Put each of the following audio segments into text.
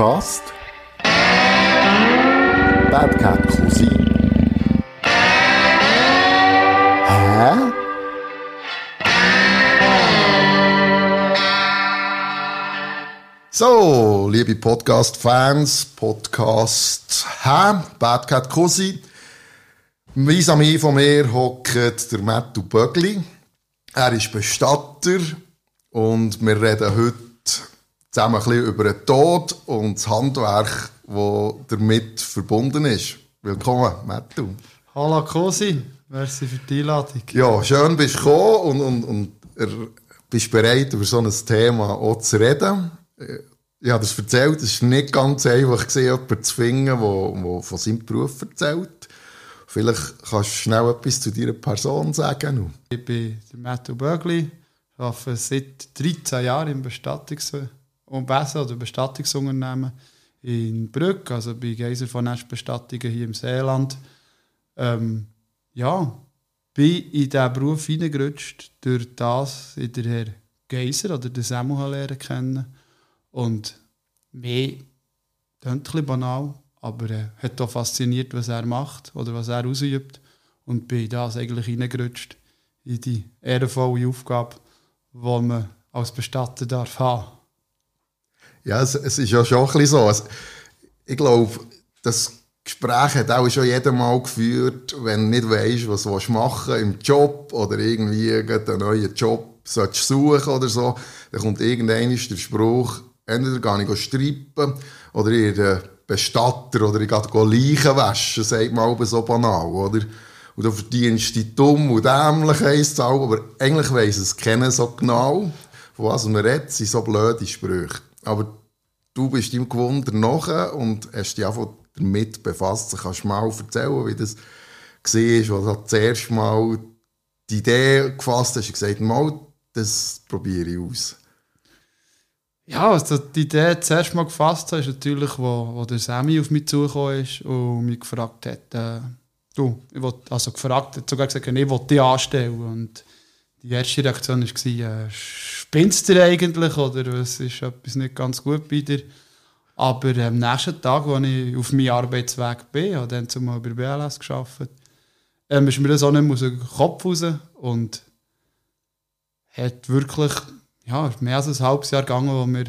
Podcast Bad Cat Cousin. Hä? So, liebe Podcast-Fans, Podcast Hä? Bad Cat Cousin. Vis vis von mir hockt der Mattu Bögli. Er ist Bestatter und wir reden heute zusammen ein bisschen über den Tod und das Handwerk, das damit verbunden ist. Willkommen, Mattu. Hallo Cosi, merci für die Einladung. Ja, schön bist du gekommen und, und, und bist bereit, über so ein Thema auch zu reden. Ich habe das erzählt, es war nicht ganz einfach, jemanden zu finden, der, der von seinem Beruf erzählt. Vielleicht kannst du schnell etwas zu deiner Person sagen. Ich bin der Matthew Bögli, arbeite seit 13 Jahren im Bestattungs- und Besen oder Bestattungsunternehmen in Brück, also bei Geiser von Nest Bestattungen hier im Seeland. Ähm, ja, bin in diesen Beruf hineingerutscht, durch das ich den Herr Geiser oder den Samuel lernen kennen. Und mehr, klingt ein banal, aber er äh, hat auch fasziniert, was er macht oder was er ausübt. Und bin das eigentlich hineingerutscht in die ehrenvolle Aufgabe, die man als Bestatter darf haben. Ja, es, es ist ja schon ein bisschen so. Also, ich glaube, das Gespräch hat auch schon jedes Mal geführt, wenn du nicht weißt, was du machen willst, im Job oder irgendwie einen neuen Job suchen oder so, dann kommt irgendwann der Spruch, entweder gehe ich strippen oder in den Bestatter oder ich gehe Leichen waschen, sagt man auch so banal, oder? Und du verdienst die dumm und dämlich heisst aber eigentlich weiss es kennen so genau, von was man redet, sind so blöde Sprüche. Aber du bist im Gewunder nachher und hast dich einfach damit befasst. Kannst du mal erzählen, wie das war, als du das erste Mal die Idee gefasst hast und gesagt mal, das probiere ich aus. Ja, also die Idee zuerst mal gefasst habe, ist natürlich, wo, wo der Sammy auf mich zugekommen ist und mich gefragt hat, äh, du, ich will, also gefragt hat, sogar gesagt, ich will dich anstellen. Und die erste Reaktion war, äh, spinnst du eigentlich oder was ist etwas nicht ganz gut bei dir? Aber am nächsten Tag, als ich auf meinem Arbeitsweg bin, habe dann zumal bei BLS gearbeitet, ähm, ist mir das auch nicht mehr aus dem Kopf raus und hat wirklich ja, mehr als ein halbes Jahr gegangen, wo wir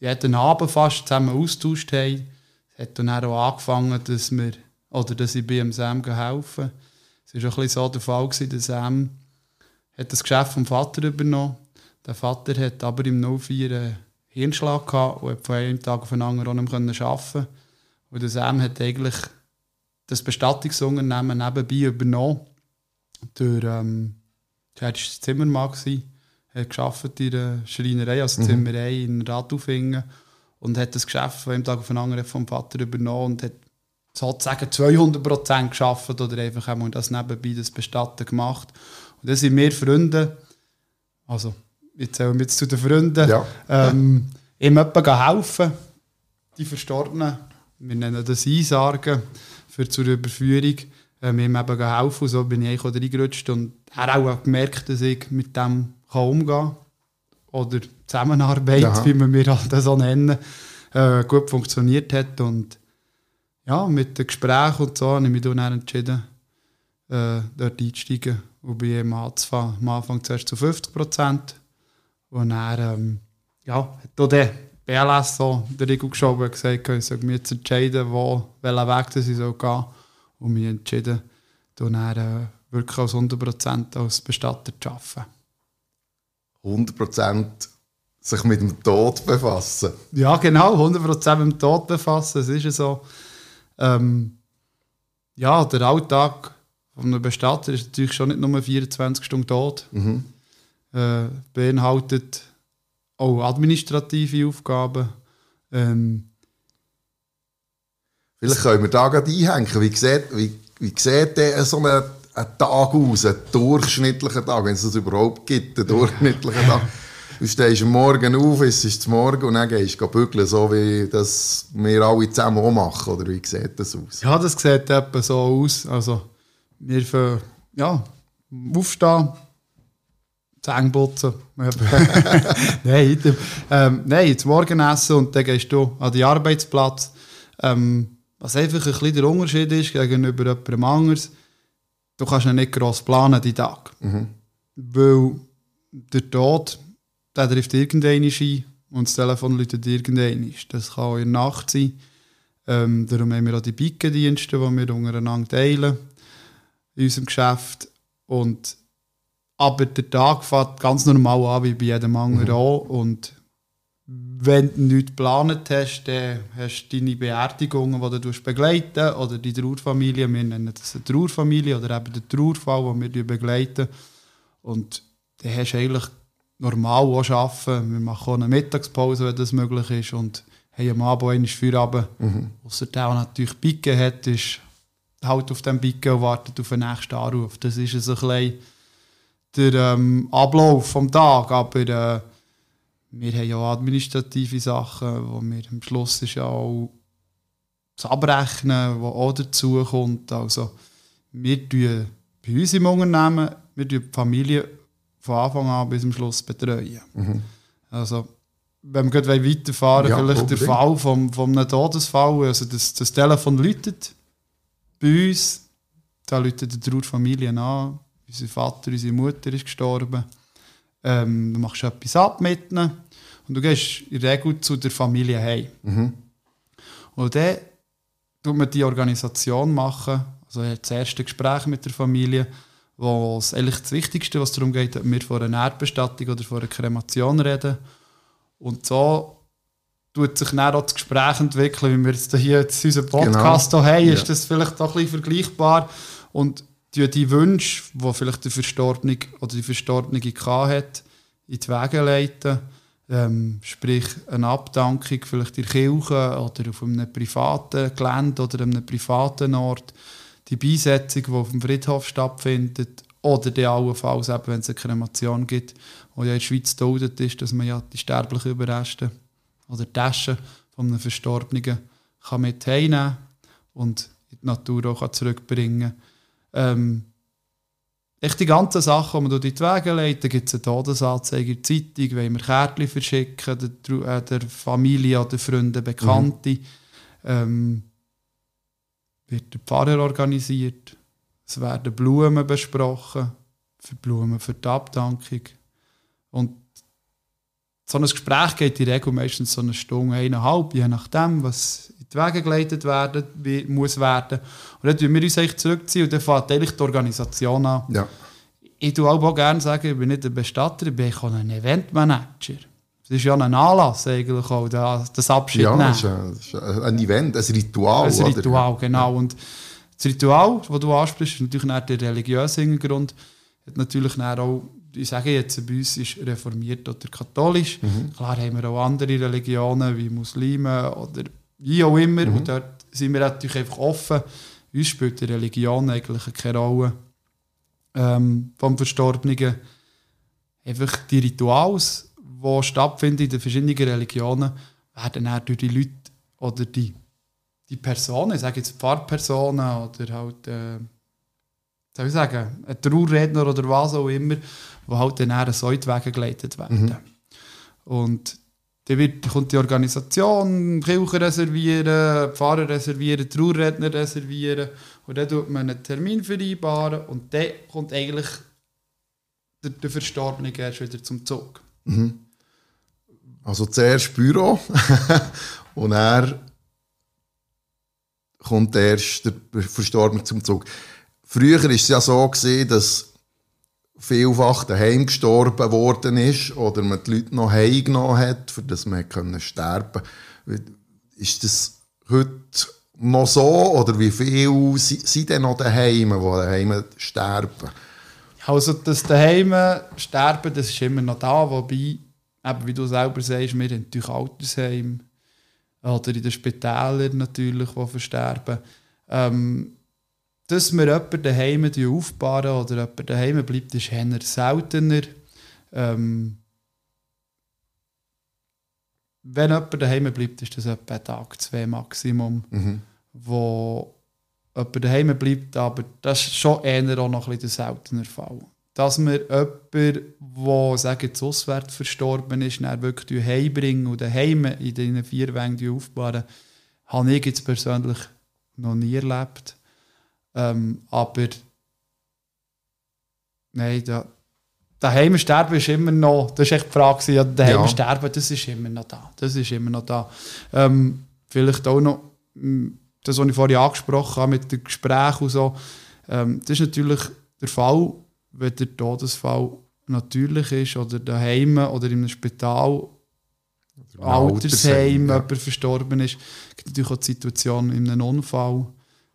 jeden Abend fast zusammen austauscht haben. Es hat dann auch angefangen, dass wir, oder dass ich bei Sam helfen Es war ein bisschen so der Fall, gewesen, dass Sam hat das Geschäft vom Vater übernommen. Der Vater hat aber im 04 einen Hirnschlag gehabt und hat von einem Tag auf den anderen auch nicht arbeiten Und der Sam hat eigentlich das Bestattungsunternehmen nebenbei übernommen. Der, ähm, der war Zimmermann. Gewesen hat geschafft in der Schreinerei, also mhm. Zimmerei in Radufingen und hat das Geschäft von einem Tag auf den anderen vom Vater übernommen und hat sozusagen 200 Prozent geschafft oder einfach das nebenbei das Bestatten gemacht. Und dann sind wir Freunde, also jetzt zählen wir jetzt zu den Freunden, ja. ähm, ihm etwa helfen, die Verstorbenen, wir nennen das Einsargen, für zur Überführung, ähm, ihm eben helfen und so bin ich auch reingerutscht und er auch gemerkt, dass ich mit dem kann umgehen oder Zusammenarbeit, Aha. wie wir halt das so nennen, äh, gut funktioniert hat. Und ja, mit den Gesprächen und so habe ich mich dann entschieden, äh, dort einzusteigen und bei ihm anzufangen. Am Anfang zuerst zu 50 Prozent. Und dann ähm, ja, hat auch der BLS so der Riegel geschoben und gesagt, ich soll mich jetzt entscheiden, wo, welchen Weg das ich soll gehen Und mich entschieden, dann äh, wirklich als 100 Prozent als Bestatter zu arbeiten. 100% sich mit dem Tod befassen. Ja, genau, 100% mit dem Tod befassen. Es ist so. Ähm, ja, der Alltag von einem Bestatter ist natürlich schon nicht nur 24 Stunden tot. Mhm. Äh, beinhaltet auch administrative Aufgaben. Ähm, Vielleicht können wir da gerade einhängen. Wie sieht, wie, wie sieht der so eine ein Tag aus, ein durchschnittlicher Tag, wenn es das überhaupt gibt, ein durchschnittlicher Tag. Du stehst am Morgen auf, es ist Morgen und dann gehst du bügeln, so wie das wir alle zusammen auch machen. Oder wie sieht das aus? Ja, das sieht etwa so aus. Also, wir für, ja, aufstehen, Zähne putzen. nein, ähm, nein, zum Morgenessen und dann gehst du an den Arbeitsplatz. Ähm, was einfach ein bisschen der Unterschied ist gegenüber jemandem anderes, du kannst ja nicht gross planen, die Tag. Mhm. Weil der Tod, der trifft irgendeinen ein und das Telefon läutet irgendeinen. Das kann auch in der Nacht sein. Ähm, darum haben wir auch die Bikendienste, die wir untereinander teilen in unserem Geschäft. Und, aber der Tag fängt ganz normal an, wie bei jedem anderen mhm. auch. Und wenn du nichts geplant hast, dann hast du deine Beerdigungen, die du begleiten oder die Trauerfamilie. Wir nennen das eine Trauerfamilie oder eben den Trauerfall, den wir begleiten. Und dann hast du eigentlich normal auch arbeiten. Wir machen auch eine Mittagspause, wenn das möglich ist. Und haben am Abend einmal Feierabend. Mhm. Ausser der, der natürlich Biken hat, ist halt auf dem Biken und wartet auf den nächsten Anruf. Das ist so ein bisschen der ähm, Ablauf des Tages. Aber äh, wir haben ja auch administrative Sachen, wo wir am Schluss ist ja auch das Abrechnen, was auch dazu kommt. Also, wir tun bei uns im Unternehmen, wir die Familie von Anfang an bis zum Schluss betreuen. Mhm. Also, wenn wir gleich weiterfahren, ja, vielleicht unbedingt. der Fall vom, vom einem Todesfall, also das, das Telefon läutet bei uns, da läutet die Trauerfamilie an, unser Vater, unsere Mutter ist gestorben. Ähm, du machst etwas ab mit ihnen und du gehst in der Regel zu der Familie heim. Mhm. Und dann tut man die Organisation machen, also das erste Gespräch mit der Familie, wo es eigentlich das Wichtigste, was darum geht, ob wir von einer Erdbestattung oder von einer Kremation reden. Und so tut sich dann auch das Gespräch entwickeln, wie wir jetzt hier jetzt unseren Podcast genau. haben, ist das vielleicht auch ein bisschen vergleichbar. Und die, die Wünsche, die vielleicht der Verstorbene oder die Verstorbene hat, in die Wege leiten. Ähm, sprich, eine Abdankung vielleicht in der Kirche oder auf einem privaten Gelände oder einem privaten Ort. Die Beisetzung, die auf dem Friedhof stattfindet. Oder die allenfalls, eben, wenn es eine Kremation gibt, wo ja in der Schweiz geduldet ist, dass man ja die sterblichen Überreste oder die Taschen von einem Verstorbenen kann mit heimnehmen und in die Natur auch zurückbringen kann. Ähm, echt die ganzen Sachen, die man durch die Wege legt, da gibt es eine Todesanzeige in der Zeitung, wenn wir Kärtchen verschicken, der, äh, der Familie oder Freunden, Bekannte. Mhm. Ähm, wird der Pfarrer organisiert, es werden Blumen besprochen, für Blumen für die Abdankung. Und so ein Gespräch geht in der Regel meistens so eine Stunde, eineinhalb, je nachdem, was die Wege geleitet werden wie, muss werden. Und dann ziehen wir uns eigentlich zurückziehen und dann fängt eigentlich die Organisation an. Ja. Ich tue auch gerne sagen, ich bin nicht ein Bestatter, ich bin auch ein Eventmanager. Das ist ja ein Anlass eigentlich auch, das Abschied Ja, das ist, ein, ein Event, ein Ritual. Ein Ritual, oder? genau. Und das Ritual, das du ansprichst, ist natürlich nicht der religiöse Hintergrund, hat natürlich auch ich sage jetzt, bei uns ist reformiert oder katholisch. Mhm. Klar haben wir auch andere Religionen wie Muslime oder wie auch immer. Mhm. Und dort sind wir natürlich einfach offen. Uns spielt die Religion eigentlich keine Rolle ähm, vom Verstorbenen. Einfach die Rituals, die stattfinden in den verschiedenen Religionen, werden dann durch die Leute oder die, die Personen, ich sage jetzt Pfarrpersonen oder halt, äh, soll ich sagen, ein Trauerredner oder was auch immer, die halt dann so in die Wege geleitet werden. Mhm. Und dann wird, kommt die Organisation, Kirche reservieren, Pfarrer reservieren, Trauerredner reservieren und dann tut man einen Termin vereinbaren und dann kommt eigentlich der, der Verstorbene erst wieder zum Zug. Mhm. Also zuerst Büro und er kommt erst der Verstorbene zum Zug. Früher war es ja so, gewesen, dass vielfach daheim gestorben worden ist oder man die Leute noch heimgenommen hat, für das man können sterben Ist das heute noch so oder wie viele sind denn noch daheim, die daheim sterben? Also das daheim sterben, das ist immer noch da, wobei, eben wie du selber sagst, wir haben natürlich Altersheim oder in den Spitälern natürlich, die versterben. Ähm, dass wir jemanden daheim aufbauen oder jemand daheim bleibt, ist eher seltener. Ähm, wenn jemand daheim bleibt, ist das etwa ein Tag, zwei Maximum, mhm. wo jemand daheim bleibt, aber das ist schon eher auch noch ein bisschen der seltener Fall. dass wir jemanden, der sagen jetzt auswärts verstorben ist, dann wirklich heimbringen und daheim in diesen vier Wängen aufbauen, habe ich jetzt persönlich noch nie erlebt. Ähm, aber nein, da, daheim sterben ist immer noch, das ist echt die Frage, ja, daheim ja. sterben, das ist immer noch da. Das ist immer noch da. Ähm, vielleicht auch noch hm, das, was ich vorhin angesprochen habe mit dem Gespräch und so, ähm, das ist natürlich der Fall, wenn der Todesfall natürlich ist oder daheim oder einem Spital, Altersheim, Altersheim ja. jemand verstorben ist. Es gibt natürlich auch die Situation in einem Unfall,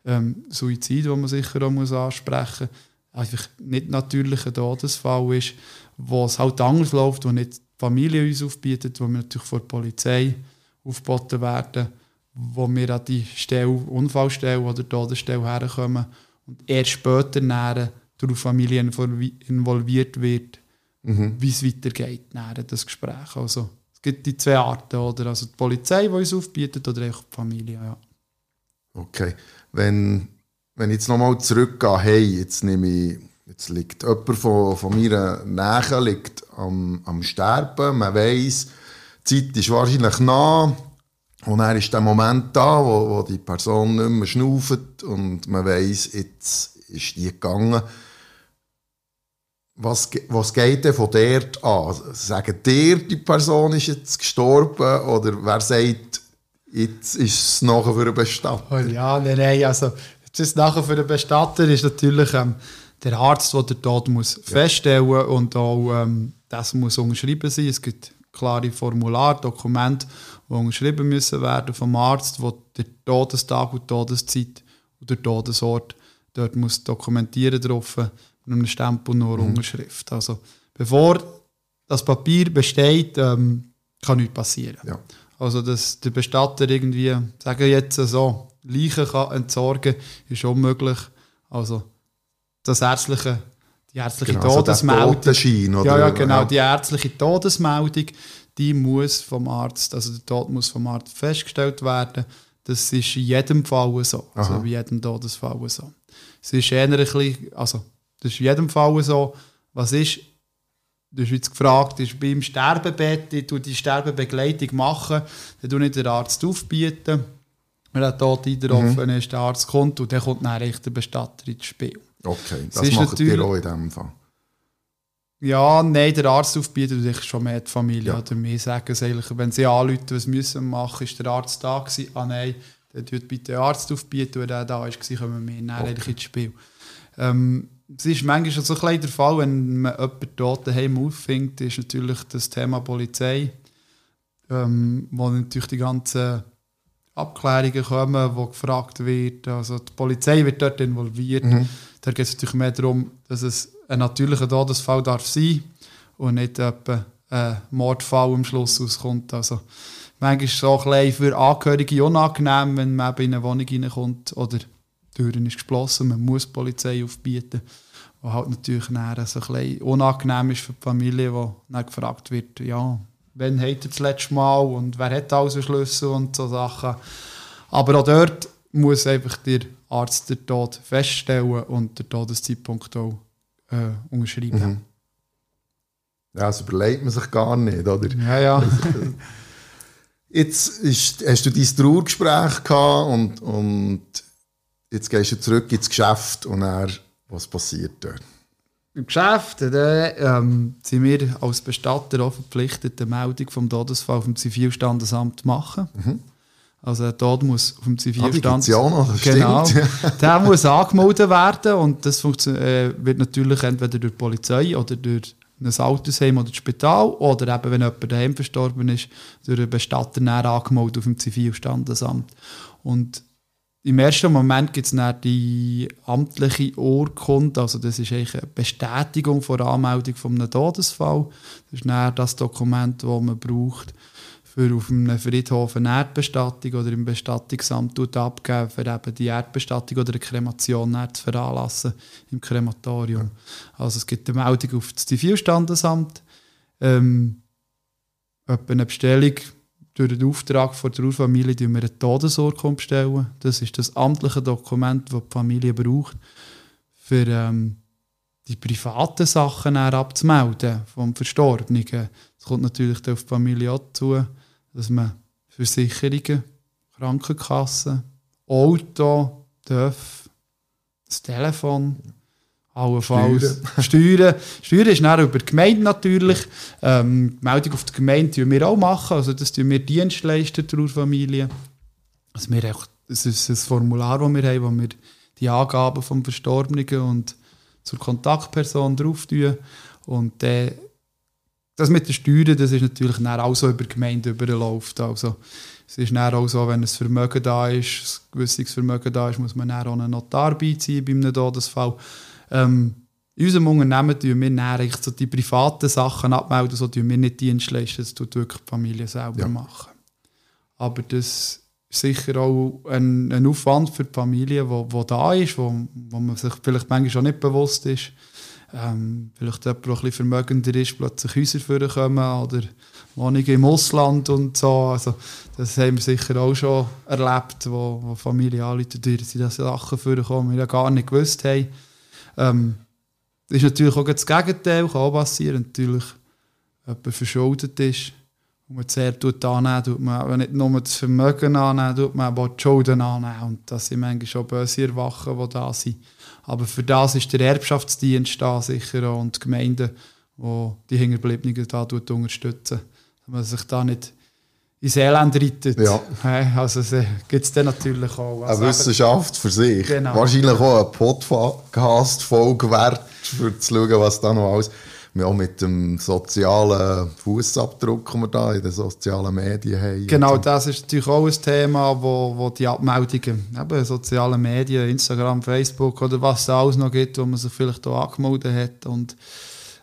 ähm, Suizid, wo man sicher auch muss ansprechen muss. Einfach nicht natürlicher Todesfall ist, wo es halt anders läuft, wo nicht die Familie uns aufbietet, wo wir natürlich vor der Polizei aufgeboten werden, wo wir an die Stelle, Unfallstelle oder Todesstelle herkommen und erst später näher durch Familie involviert wird, mhm. wie es weitergeht, näher das Gespräch. Also, es gibt die zwei Arten, oder? Also die Polizei, die uns aufbietet, oder auch die Familie, ja. Okay. Wenn, wenn ich jetzt nochmal zurückgehe, hey, jetzt nehme ich, jetzt liegt jemand von, von meiner Nähe liegt am, am Sterben, man weiss, die Zeit ist wahrscheinlich nah, und dann ist der Moment da, wo, wo die Person nicht mehr schnauft und man weiss, jetzt ist die gegangen. Was, was geht denn von dort an? Sagen dir, die Person ist jetzt gestorben oder wer sagt, jetzt ist es nachher für einen Bestatter? Oh ja, nein, nein, also das nachher für einen Bestatter ist natürlich ähm, der Arzt, der den Tod muss ja. feststellen und auch ähm, das muss unterschrieben sein. Es gibt klare Formular, Dokumente, die unterschrieben müssen werden vom Arzt, wo der Todestag und Todeszeit und der Todesort dort muss dokumentieren drauf mit einem Stempel und einer mhm. Unterschrift. Also bevor das Papier besteht, ähm, kann nichts passieren. Ja. Also dass der Bestatter irgendwie, sagen jetzt so, Leichen kann entsorgen, ist unmöglich. Also das ärztliche die ärztliche genau, Todesmeldung. Also ja, ja, genau. Ja. Die ärztliche Todesmeldung, die muss vom Arzt, also der Tod muss vom Arzt festgestellt werden. Das ist in jedem Fall so. Also Aha. Also bei jedem Todesfall so. Es ist eher ein bisschen, also das ist in jedem Fall so. Was ist, du hast jetzt gefragt, ist beim Sterbebett, ich tue die Sterbebegleitung machen, dann tue ich den Arzt aufbieten. Wenn der Tod eingetroffen mhm. ist, der Arzt kommt und dann kommt dann der Bestatter ins Spiel. Okay, das macht ihr auch in diesem Fall. Ja, nein, der Arzt aufbietet sich schon mehr die Familie. Ja. Oder mir sagen es eigentlich, wenn sie anrufen, was müssen machen, ist der Arzt da gewesen? Ah nein, dann tut bitte den Arzt aufbieten, wenn der da war, kommen wir näher okay. ins Spiel. Ähm, es ist manchmal so ein der Fall, wenn man jemanden tot daheim auffängt, ist natürlich das Thema Polizei, ähm, wo natürlich die ganzen Abklärungen kommen, wo gefragt wird. Also die Polizei wird dort involviert. Mhm. Da geht es natürlich mehr darum, dass es ein natürlicher Todesfall darf sein und nicht etwa ein Mordfall am Schluss auskommt. Also manchmal ist es auch ein für Angehörige unangenehm, wenn man in eine Wohnung reinkommt oder die Tür ist geschlossen, man muss die Polizei aufbieten. Was halt natürlich dann so ein unangenehm ist für die Familie, wo dann gefragt wird, ja, wann hat er das letzte Mal und wer hat alles Schlüssel und so Sachen. Aber auch dort muss einfach der Arzt den Tod feststellen und den Todeszeitpunkt auch äh, unterschreiben. Mhm. Ja, das überlegt man sich gar nicht, oder? Ja, ja. Also, jetzt ist, hast du dein Trauergespräch gehabt und, und jetzt gehst du zurück ins Geschäft und er, was passiert dort? Im Geschäft dann, ähm, sind wir als Bestatter auch verpflichtet, eine Meldung vom Todesfall vom Zivilstandesamt zu machen. Mhm. Also der Tod muss auf dem Zivilstand... Ah, noch, genau, der muss angemeldet werden und das äh, wird natürlich entweder durch die Polizei oder durch ein Altersheim oder das Spital oder eben, wenn jemand daheim verstorben ist, durch einen Bestatter näher angemeldet auf dem Zivilstandesamt. Und im ersten Moment gibt es dann die amtliche Urkunde, also das ist eigentlich eine Bestätigung der Anmeldung von einem Todesfall. Das ist dann das Dokument, das man braucht, für auf einem Friedhof eine Erdbestattung oder im Bestattungsamt abgeben, für eben die Erdbestattung oder eine Kremation zu veranlassen im Krematorium. Also es gibt eine Meldung auf das Zivilstandesamt, ähm, eine Bestellung durch den Auftrag von der Urfamilie die wir eine Todesurkunde bestellen. Das ist das amtliche Dokument, das die Familie braucht, für ähm, die privaten Sachen abzumelden vom Verstorbenen. Es kommt natürlich auf die Familie auch zu, dass man Versicherungen, Krankenkassen, Auto, TÜV, das Telefon, allenfalls Steuern. Steuern ist dann über die Gemeinde natürlich. Ähm, die Meldung auf die Gemeinde tun wir auch machen. Also das tun wir Dienstleister der Familie. Also wir auch, das ist ein Formular, das wir haben, wo wir die Angaben vom Verstorbenen und zur Kontaktperson drauf tun. Und äh, das mit den Steuern, das ist natürlich dann auch so über die Gemeinde überläuft. Also es ist dann auch so, wenn ein Vermögen da ist, ein gewisses Vermögen da ist, muss man dann auch einen Notar beiziehen bei einem Todesfall. Ähm, in unserem Unternehmen tun wir dann so die privaten Sachen abmelden, so tun wir nicht Dienstleister, das tut wirklich die Familie selber ja. machen. Aber das ist sicher auch ein, ein Aufwand für die Familie, wo, wo da ist, wo, wo man sich vielleicht manchmal auch nicht bewusst ist. Ähm, vielleicht jemand, der ein bisschen vermögender ist, plötzlich Häuser vorkommen oder Wohnungen im Ausland und so. Also, das haben wir sicher auch schon erlebt, wo, wo Familien anrufen, dass sie diese Sachen vorkommen, die wir ja gar nicht gewusst haben. Ähm, ist natürlich auch das Gegenteil, kann auch passieren. Natürlich, jemand verschuldet ist und man sehr tut annehmen, tut man nicht nur das Vermögen annehmen, tut man aber auch die Schulden annehmen. Und das sind manchmal schon böse Erwachen, die da sind. Aber für das ist der Erbschaftsdienst da sicher auch und die Gemeinden, die die Hinterbliebenen da unterstützen. Dass man sich da nicht ins Elend reitet. Ja. Also gibt es dann natürlich auch. Also Eine Wissenschaft für sich. Genau. Wahrscheinlich auch eine Podcast-Folge wert, für zu schauen, was da noch alles... Ja, mit dem sozialen Fußabdruck, den wir da in den sozialen Medien haben. Genau, das ist natürlich auch ein Thema, wo, wo die Abmeldungen, eben soziale Medien, Instagram, Facebook oder was es alles noch gibt, wo man sich vielleicht auch angemeldet hat und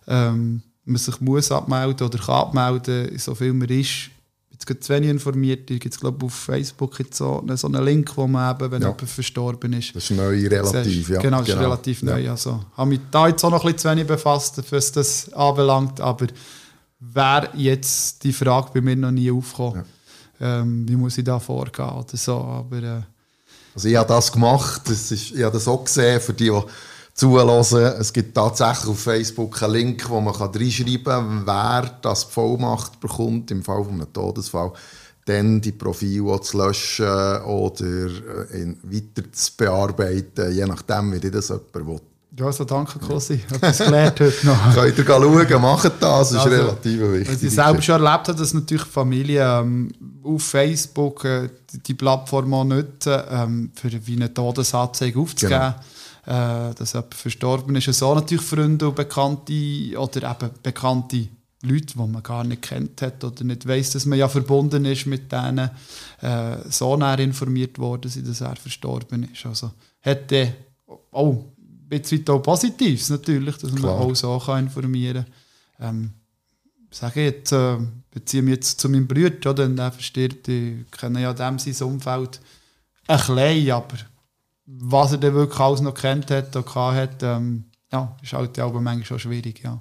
ähm, man sich muss abmelden oder kann abmelden, so viel man ist, jetzt zu wenig informiert. Da gibt es, glaube auf Facebook jetzt so, so einen Link, wo man eben, wenn ja. jemand verstorben ist. Das ist neu relativ, ja. Genau, das genau. ist relativ neu. Ja. Also, habe mich da jetzt auch noch ein bisschen zu wenig befasst, was das anbelangt, aber wäre jetzt die Frage bei mir noch nie aufgekommen. Ja. Ähm, wie muss ich da vorgehen oder so, aber... Äh, also ich habe das gemacht, das ist, ich habe das auch gesehen, für die, die zuhören. Es gibt tatsächlich auf Facebook einen Link, wo man reinschreiben kann, wer das Vollmacht bekommt im Fall eines Todesfall, dann die Profile zu löschen oder äh, weiter zu bearbeiten, je nachdem, wie das jemand will. Ja, also danke, Cosi. Ich habe das gelernt heute noch. Könnt ihr schauen, macht das, das ist also, relativ wichtig. Ich selber schon erlebt habe, dass natürlich Familien ähm, auf Facebook äh, die Plattform auch nutzen, ähm, für wie eine Todesanzeige aufzugeben. Genau äh, dass jemand verstorben ist. So natürlich Freunde und Bekannte oder eben bekannte Leute, die man gar nicht kennt hat oder nicht weiß, dass man ja verbunden ist mit denen, äh, so näher informiert worden sind, dass er verstorben ist. Also hätte auch ein bisschen auch Positives natürlich, dass Klar. man auch so kann informieren kann. Ähm, sage jetzt, äh, beziehe mich jetzt zu meinem Bruder, oder? der verstirbt, ich kenne ja dem sein Umfeld ein bisschen, aber was er dann wirklich alles noch kennt hat oder hat, ähm, ja, ist halt aber manchmal schon schwierig, ja.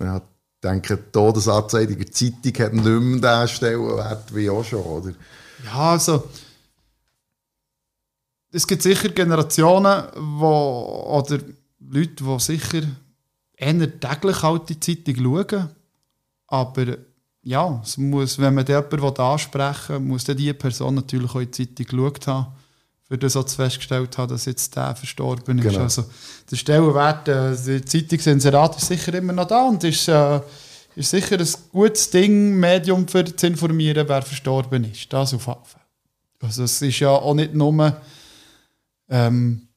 Ja, ich denke, die Todesanzeige der Zeitung hat nicht mehr den Stellenwert wie auch schon, oder? Ja, also es gibt sicher Generationen, wo, oder Leute, die sicher eher täglich halt die Zeitung schauen, aber ja, es muss, wenn man jemanden ansprechen will, muss dann diese Person natürlich auch die Zeitung geschaut haben für das auch festgestellt habe, dass jetzt der verstorben ist. Genau. Also der Stellenwert, äh, der Zeitungsinserat ist sicher immer noch da und ist, äh, ist sicher ein gutes Ding, Medium für zu informieren, wer verstorben ist. Das auf jeden Fall. Also es ist ja auch nicht nur ähm,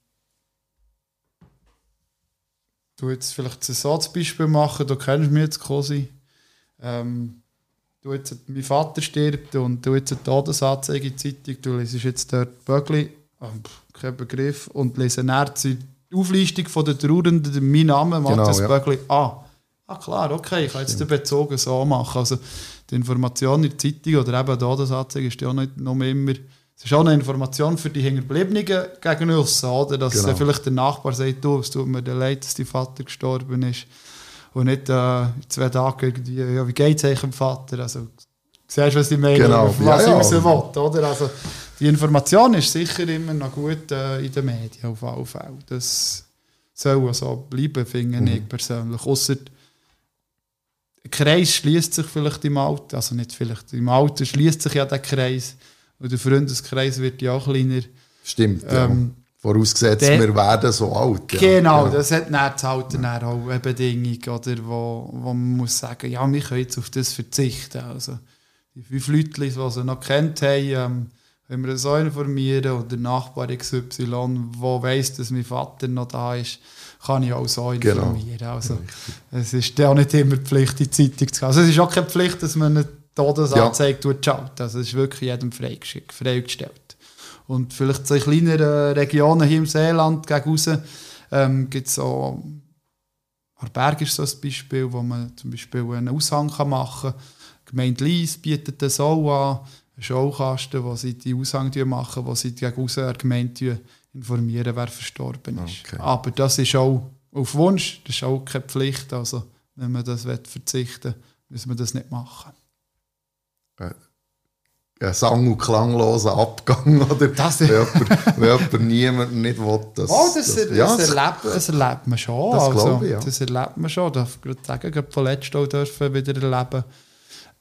du jetzt vielleicht ein Satzbeispiel machen, du kennst mich jetzt quasi. Ähm, du jetzt, mein Vater stirbt und du jetzt eine Todesanzeige in die Zeitung, du lesest jetzt dort oh, kein Begriff, und lese dann die Auflistung von der Trauernden, mein Name, Matthias genau, ja. Bögli, ah, ah klar, okay, ich kann jetzt den Bezug so machen. Also die Information in der Zeitung oder eben die Todesanzeige ist ja auch nicht nur immer es ist auch eine Information für die Hinterbliebenen gegen uns, oder? Dass genau. vielleicht der Nachbar sagt, du, es tut mir leid, dass dein Vater gestorben ist und nicht äh, zwei Tage irgendwie, ja, wie geht es eigentlich dem Vater? Also, siehst du, was ich meine? Genau. Was ja, ich ja. will, oder? Also, die Information ist sicher immer noch gut äh, in den Medien, auf alle Fälle. Das soll so bleiben, finde mhm. ich persönlich. Ausser der Kreis schließt sich vielleicht im Alter, also nicht vielleicht, im Alter schließt sich ja der Kreis und der Freundeskreis wird ja auch kleiner. Stimmt, ähm, ja. Vorausgesetzt, der, wir werden so alt. Ja. Genau, ja. das hat nach das Alter ja. auch eine Bedingung, oder, wo, wo man muss sagen, ja, wir können jetzt auf das verzichten. Also, die fünf Leute, die sie noch kennt haben, ähm, wenn wir so informieren oder Nachbar XY, der weiss, dass mein Vater noch da ist, kann ich auch so informieren. Genau. Also, es ist ja auch nicht immer Pflicht, in die Zeitung zu gehen. Also es ist auch keine Pflicht, dass man eine Todesanzeige ja. schaut. Also es ist wirklich jedem freigestellt. Und vielleicht so in kleineren Regionen hier im Seeland gegen ähm, gibt es so Arberg ist so ein Beispiel, wo man zum Beispiel einen Aushang machen kann. Die Gemeinde Lies bietet das auch an Showkasten, wo sie die Aushang machen, wo sie gegen der Gemeinde informieren, wer verstorben ist. Okay. Aber das ist auch auf Wunsch, das ist auch keine Pflicht. Also, wenn man das verzichten will, muss man das nicht machen. Äh, ein sang- und klangloser Abgang, oder? Das wenn, jemand, wenn jemand niemand nicht will, dass, oh, das, das, ja, das, erlebt, das erlebt man schon. Das, also, ich, ja. das erlebt man schon. Das darf ich sagen, gerade von letztem dürfen wieder erleben,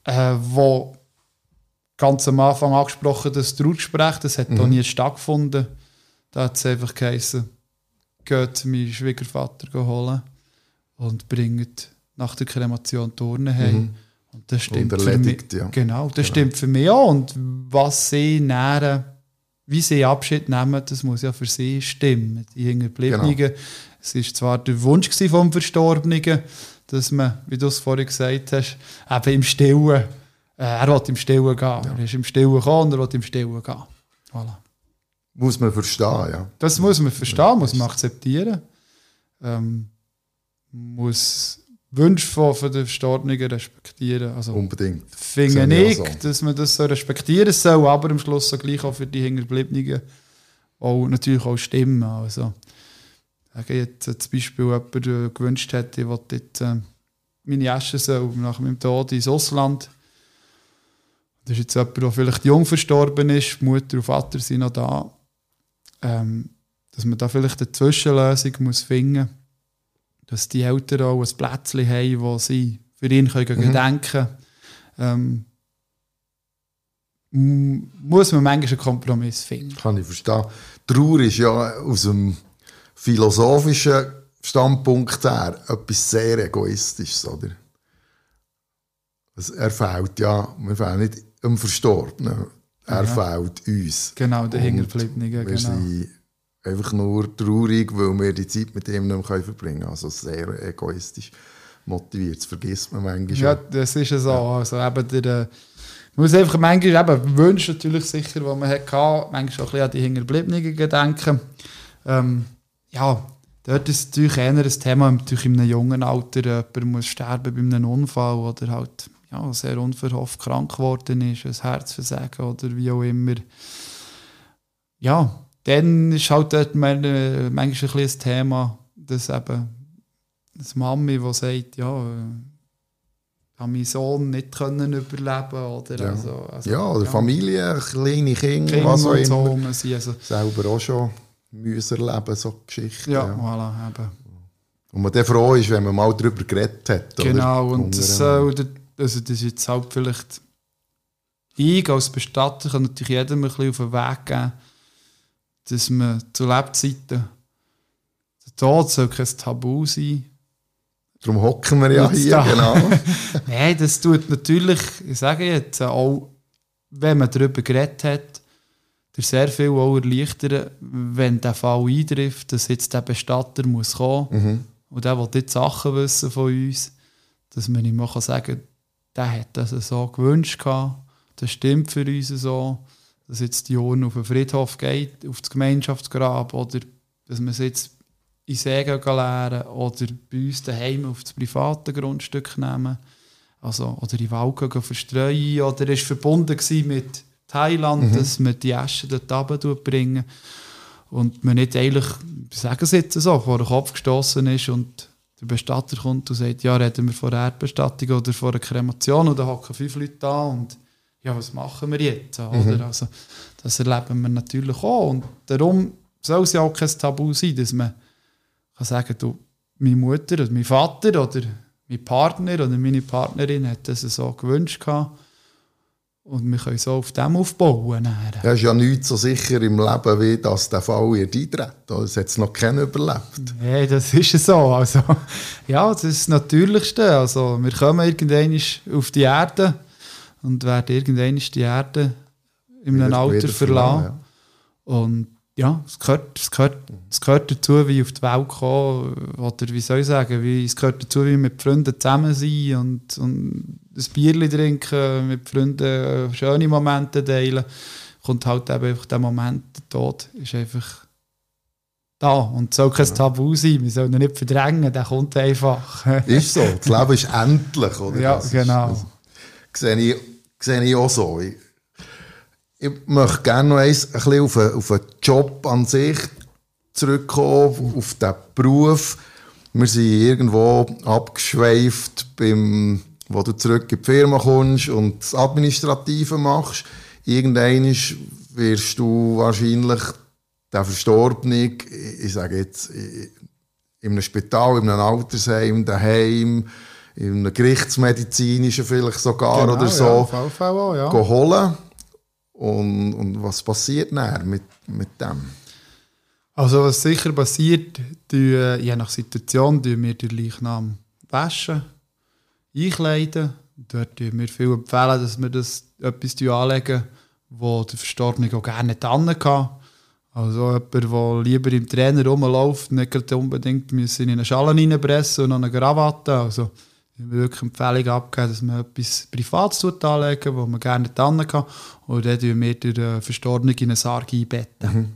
äh, wo ganz am Anfang angesprochen, das Trauergespräch, das hat mhm. noch nie stattgefunden. Da hat es einfach geheißen, geht meinen Schwiegervater holen und bringt nach der Kremation Turnen heim. Mhm. Und das stimmt und für mich. Ja. Genau, das genau. stimmt für mich auch. Und was sie nähren, wie sie Abschied nehmen, das muss ja für sie stimmen. Die Hinterbliebenen. Genau. Es war zwar der Wunsch vom Verstorbenen, dass man, wie du es vorhin gesagt hast, eben im Stillen äh, er will im Stillen gehen. Ja. Er ist im Stillen gekommen und er will im Stillen gehen. Voilà. Muss man verstehen, ja. Das muss man verstehen, muss man akzeptieren. Ähm, muss Wünsche von, von den Verstorbenen respektieren. Also, Unbedingt. Finde ich, so. dass man das so respektieren soll, aber am Schluss so gleich auch für die Hinterbliebenen auch natürlich auch stimmen. Also, ich jetzt zum Beispiel jemand äh, gewünscht hätte, ich wollte jetzt äh, meine Asche soll nach meinem Tod ins Ausland das ist jetzt jemand, der vielleicht jung verstorben ist, Mutter und Vater sind noch da. Ähm, dass man da vielleicht eine Zwischenlösung muss finden muss, dass die Eltern auch ein Plätzchen haben, wo sie für ihn können mhm. gedenken können. Ähm, muss man manchmal einen Kompromiss finden. Kann ich verstehen. Trauer ist ja aus dem philosophischen Standpunkt her etwas sehr Egoistisches, oder? er fehlt ja, wir fehlen nicht dem Verstorbenen. Er ja. fehlt uns. Genau, der Hinterbliebene. Wir genau. sind einfach nur traurig, weil wir die Zeit mit ihm nicht mehr verbringen können. Also sehr egoistisch motiviert. Das vergisst man manchmal. Ja, das ist ja so. Ja. Also eben der, man muss einfach manchmal eben Wünsche natürlich sicher, die man hatte, manchmal auch ein bisschen an die Hinterbliebenen gedenken. Ähm, ja, dort ist natürlich eher ein Thema, natürlich in einem jungen Alter jemand muss sterben bei einem Unfall oder halt ja, sehr unverhofft krank geworden ist, ein Herzversagen oder wie auch immer. Ja, dann ist halt dort manchmal ein, bisschen ein Thema, dass eben das Mami, die sagt, ja, ich habe meinen Sohn nicht können überleben oder ja. Also, also, ja, oder ja. Familie, kleine Kinder, Kinder was auch immer. So, also. Selber auch schon müssen erleben, so Geschichten. Ja, ja. Voilà, eben. Und man dann froh ist, wenn man mal darüber geredet hat. Genau, oder? und das soll also das ist jetzt halt vielleicht ich als Bestatter kann natürlich jedem ein bisschen auf den Weg geben, dass man zu Lebzeiten der Tod soll kein Tabu sein. Darum hocken wir ja hier, da. genau. Nein, das tut natürlich, ich sage jetzt, auch wenn man darüber geredet hat, dir sehr viel auch erleichtern, wenn der Fall eintrifft, dass jetzt der Bestatter muss kommen mhm. und der will jetzt Sachen wissen von uns, dass man ihm auch sagen kann, der hat das so gewünscht. Das stimmt für uns so, dass jetzt die Urne auf den Friedhof geht, auf das Gemeinschaftsgrab oder dass man es jetzt in Segen lernen oder bei uns daheim auf das private Grundstück nehmen. Also, oder in Wald verstreuen. Oder es war verbunden mit Thailand, mhm. dass man die Asche dort runterbringen und man nicht eigentlich, sagen Sie jetzt so, vor den Kopf gestoßen ist und der Bestatter kommt und sagt, ja, reden wir von einer Erdbestattung oder von einer Kremation und dann hocken fünf Leute da und ja, was machen wir jetzt? Mhm. Also, das erleben wir natürlich auch und darum soll es ja auch kein Tabu sein, dass man kann sagen, du, meine Mutter oder mein Vater oder mein Partner oder meine Partnerin hat das so gewünscht gehabt. Und wir können so auf dem aufbauen. Nachher. Das ist ja nicht so sicher im Leben, wie dass der Fall wird eintreten. Das hat es noch keiner überlebt. Nein, das ist so. Also, ja, das ist das Natürlichste. Also, wir kommen irgendwann auf die Erde und werden irgendwann die Erde in einem Alter verlassen. Ja. Und ja, es gehört, es, gehört, es gehört dazu, wie auf die Welt kommen, oder wie soll ich sagen, wie, es gehört dazu, wie mit Freunden zusammen sein und, und ein Bierchen trinken, mit Freunden äh, schöne Momente teilen. Kommt halt eben einfach der Moment, der Tod ist einfach da und soll kein Tabu sein, wir sollen ihn nicht verdrängen, der kommt einfach. ist so, das Leben ist endlich, oder? Ja, das genau. Ist, das sehe ich, sehe ich auch so. Ich, ich möchte gerne noch eins, ein bisschen auf, einen, auf den Job an sich zurückkommen, auf den Beruf. Wir sind irgendwo abgeschweift, beim, wo du zurück in die Firma kommst und das Administrative machst. Irgendwann wirst du wahrscheinlich der Verstorbene, ich sage jetzt, in einem Spital, in einem Altersheim, daheim, in einem Gerichtsmedizinischen vielleicht sogar genau, oder so, ja, VV auch, ja. holen. Und, und was passiert dann mit, mit dem? Also was sicher passiert, die, äh, je nach Situation, tun wir den Leichnam waschen, einkleiden. Dort empfehlen wir viel empfehlen, dass wir das etwas anlegen, wo der Verstorbene auch gerne nicht kann. Also jemand, der lieber im Trainer rumläuft, nicht unbedingt in eine Schale reinpressen und eine Krawatte. Also wir wirklich Empfehlung abgeben, dass man etwas Privates anlegen wo man gerne nicht kann. Und dann tun wir den Verstorbenen in einen Sarg einbetten. Mhm.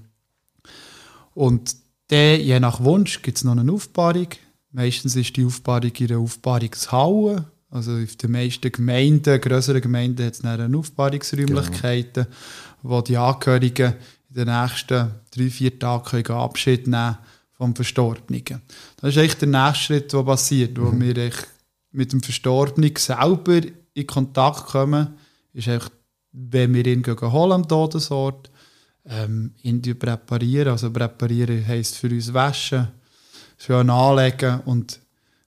Und dann, je nach Wunsch gibt es noch eine Aufbahrung. Meistens ist die Aufbahrung in einer Aufbahrungshalle. Also auf den meisten Gemeinden, größeren Gemeinden, hat es eine Aufbahrungsräumlichkeiten, genau. wo die Angehörigen in den nächsten drei, vier Tagen Abschied nehmen vom Verstorbenen. Das ist echt der nächste Schritt, der passiert, wo mhm. wir echt mit dem Verstorbenen selber in Kontakt kommen, ist einfach, wenn wir ihn holen am Todesort, ähm, ihn präparieren. Also präparieren heisst für uns waschen, schön anlegen und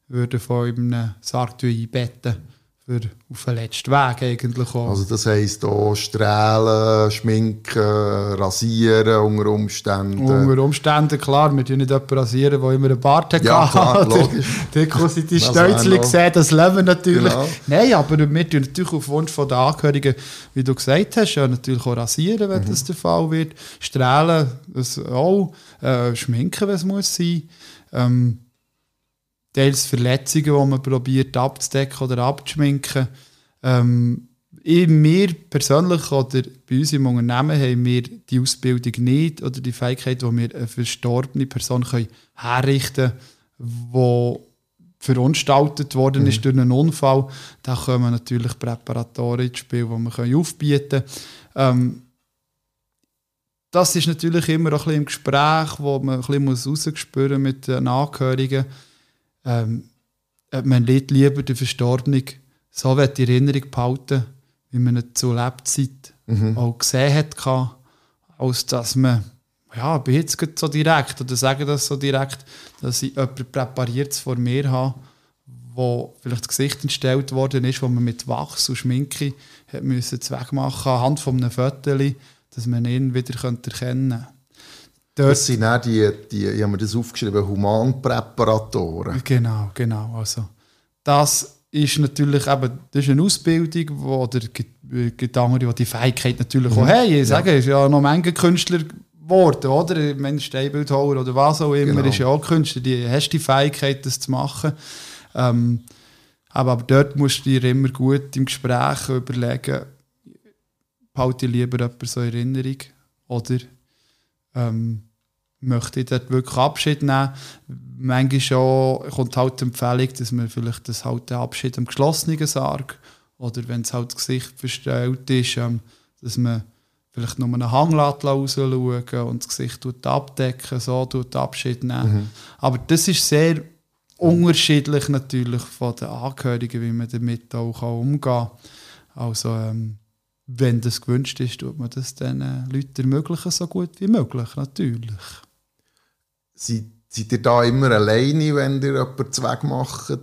würden von einem Sarg einbetten für auf den letzten Weg eigentlich auch. Also das heisst auch Strahlen, Schminken, Rasieren unter Umständen? Unter Umständen, klar. Wir tun nicht jemanden rasieren, der immer einen Bart hat. Ja, klar, logisch. Die quasi die Stölzchen gesehen, das Leben natürlich. Genau. Nein, aber wir tun natürlich auf Wunsch der Angehörigen, wie du gesagt hast, ja, natürlich auch rasieren, wenn mhm. das der Fall wird. Strahlen, das auch. Äh, schminken, wenn es muss sein. Ähm, teils Verletzungen, die man probiert abzudecken oder abzuschminken. Ähm, mir persönlich oder bei uns im Unternehmen haben wir die Ausbildung nicht oder die Fähigkeit, wo wir eine verstorbene Person können herrichten können, die verunstaltet worden mhm. ist durch einen Unfall. Da kommen natürlich Präparatoren ins Spiel, die wir aufbieten können. Ähm, das ist natürlich immer ein bisschen im Gespräch, wo man ein bisschen rausspüren mit den Angehörigen ähm, man lädt lieber den Verstorbenen so in Erinnerung behalten, wie man ihn zur Lebzeit mhm. auch gesehen hat, als dass man, ja, bin jetzt so direkt, oder sagen das so direkt, dass ich jemanden präpariert vor mir habe, wo vielleicht das Gesicht entstellt worden ist, wo man mit Wachs und Schminke hat müssen wegmachen anhand von einem Foto, dass man ihn wieder erkennen könnte. Das sind auch die, die, ich habe mir das aufgeschrieben, Humanpräparatoren. Genau, genau. Also, das ist natürlich eben, das ist eine Ausbildung, wo der andere, die die Fähigkeit natürlich mhm. auch haben. Ich sage, ja. ist ja noch Menge Künstler geworden, oder? Ein Steinbildhauer oder was auch immer, genau. ist ja auch Künstler. Die hast die Fähigkeit, das zu machen. Ähm, aber, aber dort musst du dir immer gut im Gespräch überlegen, behalte lieber jemanden so in Erinnerung oder ähm, möchte ich dort wirklich Abschied nehmen. Manchmal schon kommt halt die Empfehlung, dass man vielleicht das halt den Abschied am geschlossenen Sarg oder wenn es halt das Gesicht verstellt ist, ähm, dass man vielleicht nur einen Hang rausschauen und das Gesicht abdecken, so tut Abschied nehmen. Mhm. Aber das ist sehr unterschiedlich natürlich von den Angehörigen, wie man damit auch umgehen kann. Also ähm, wenn das gewünscht ist, tut man das den Leuten ermöglichen, so gut wie möglich, natürlich. Sind seid ihr da immer alleine, wenn ihr jemanden Zweck macht?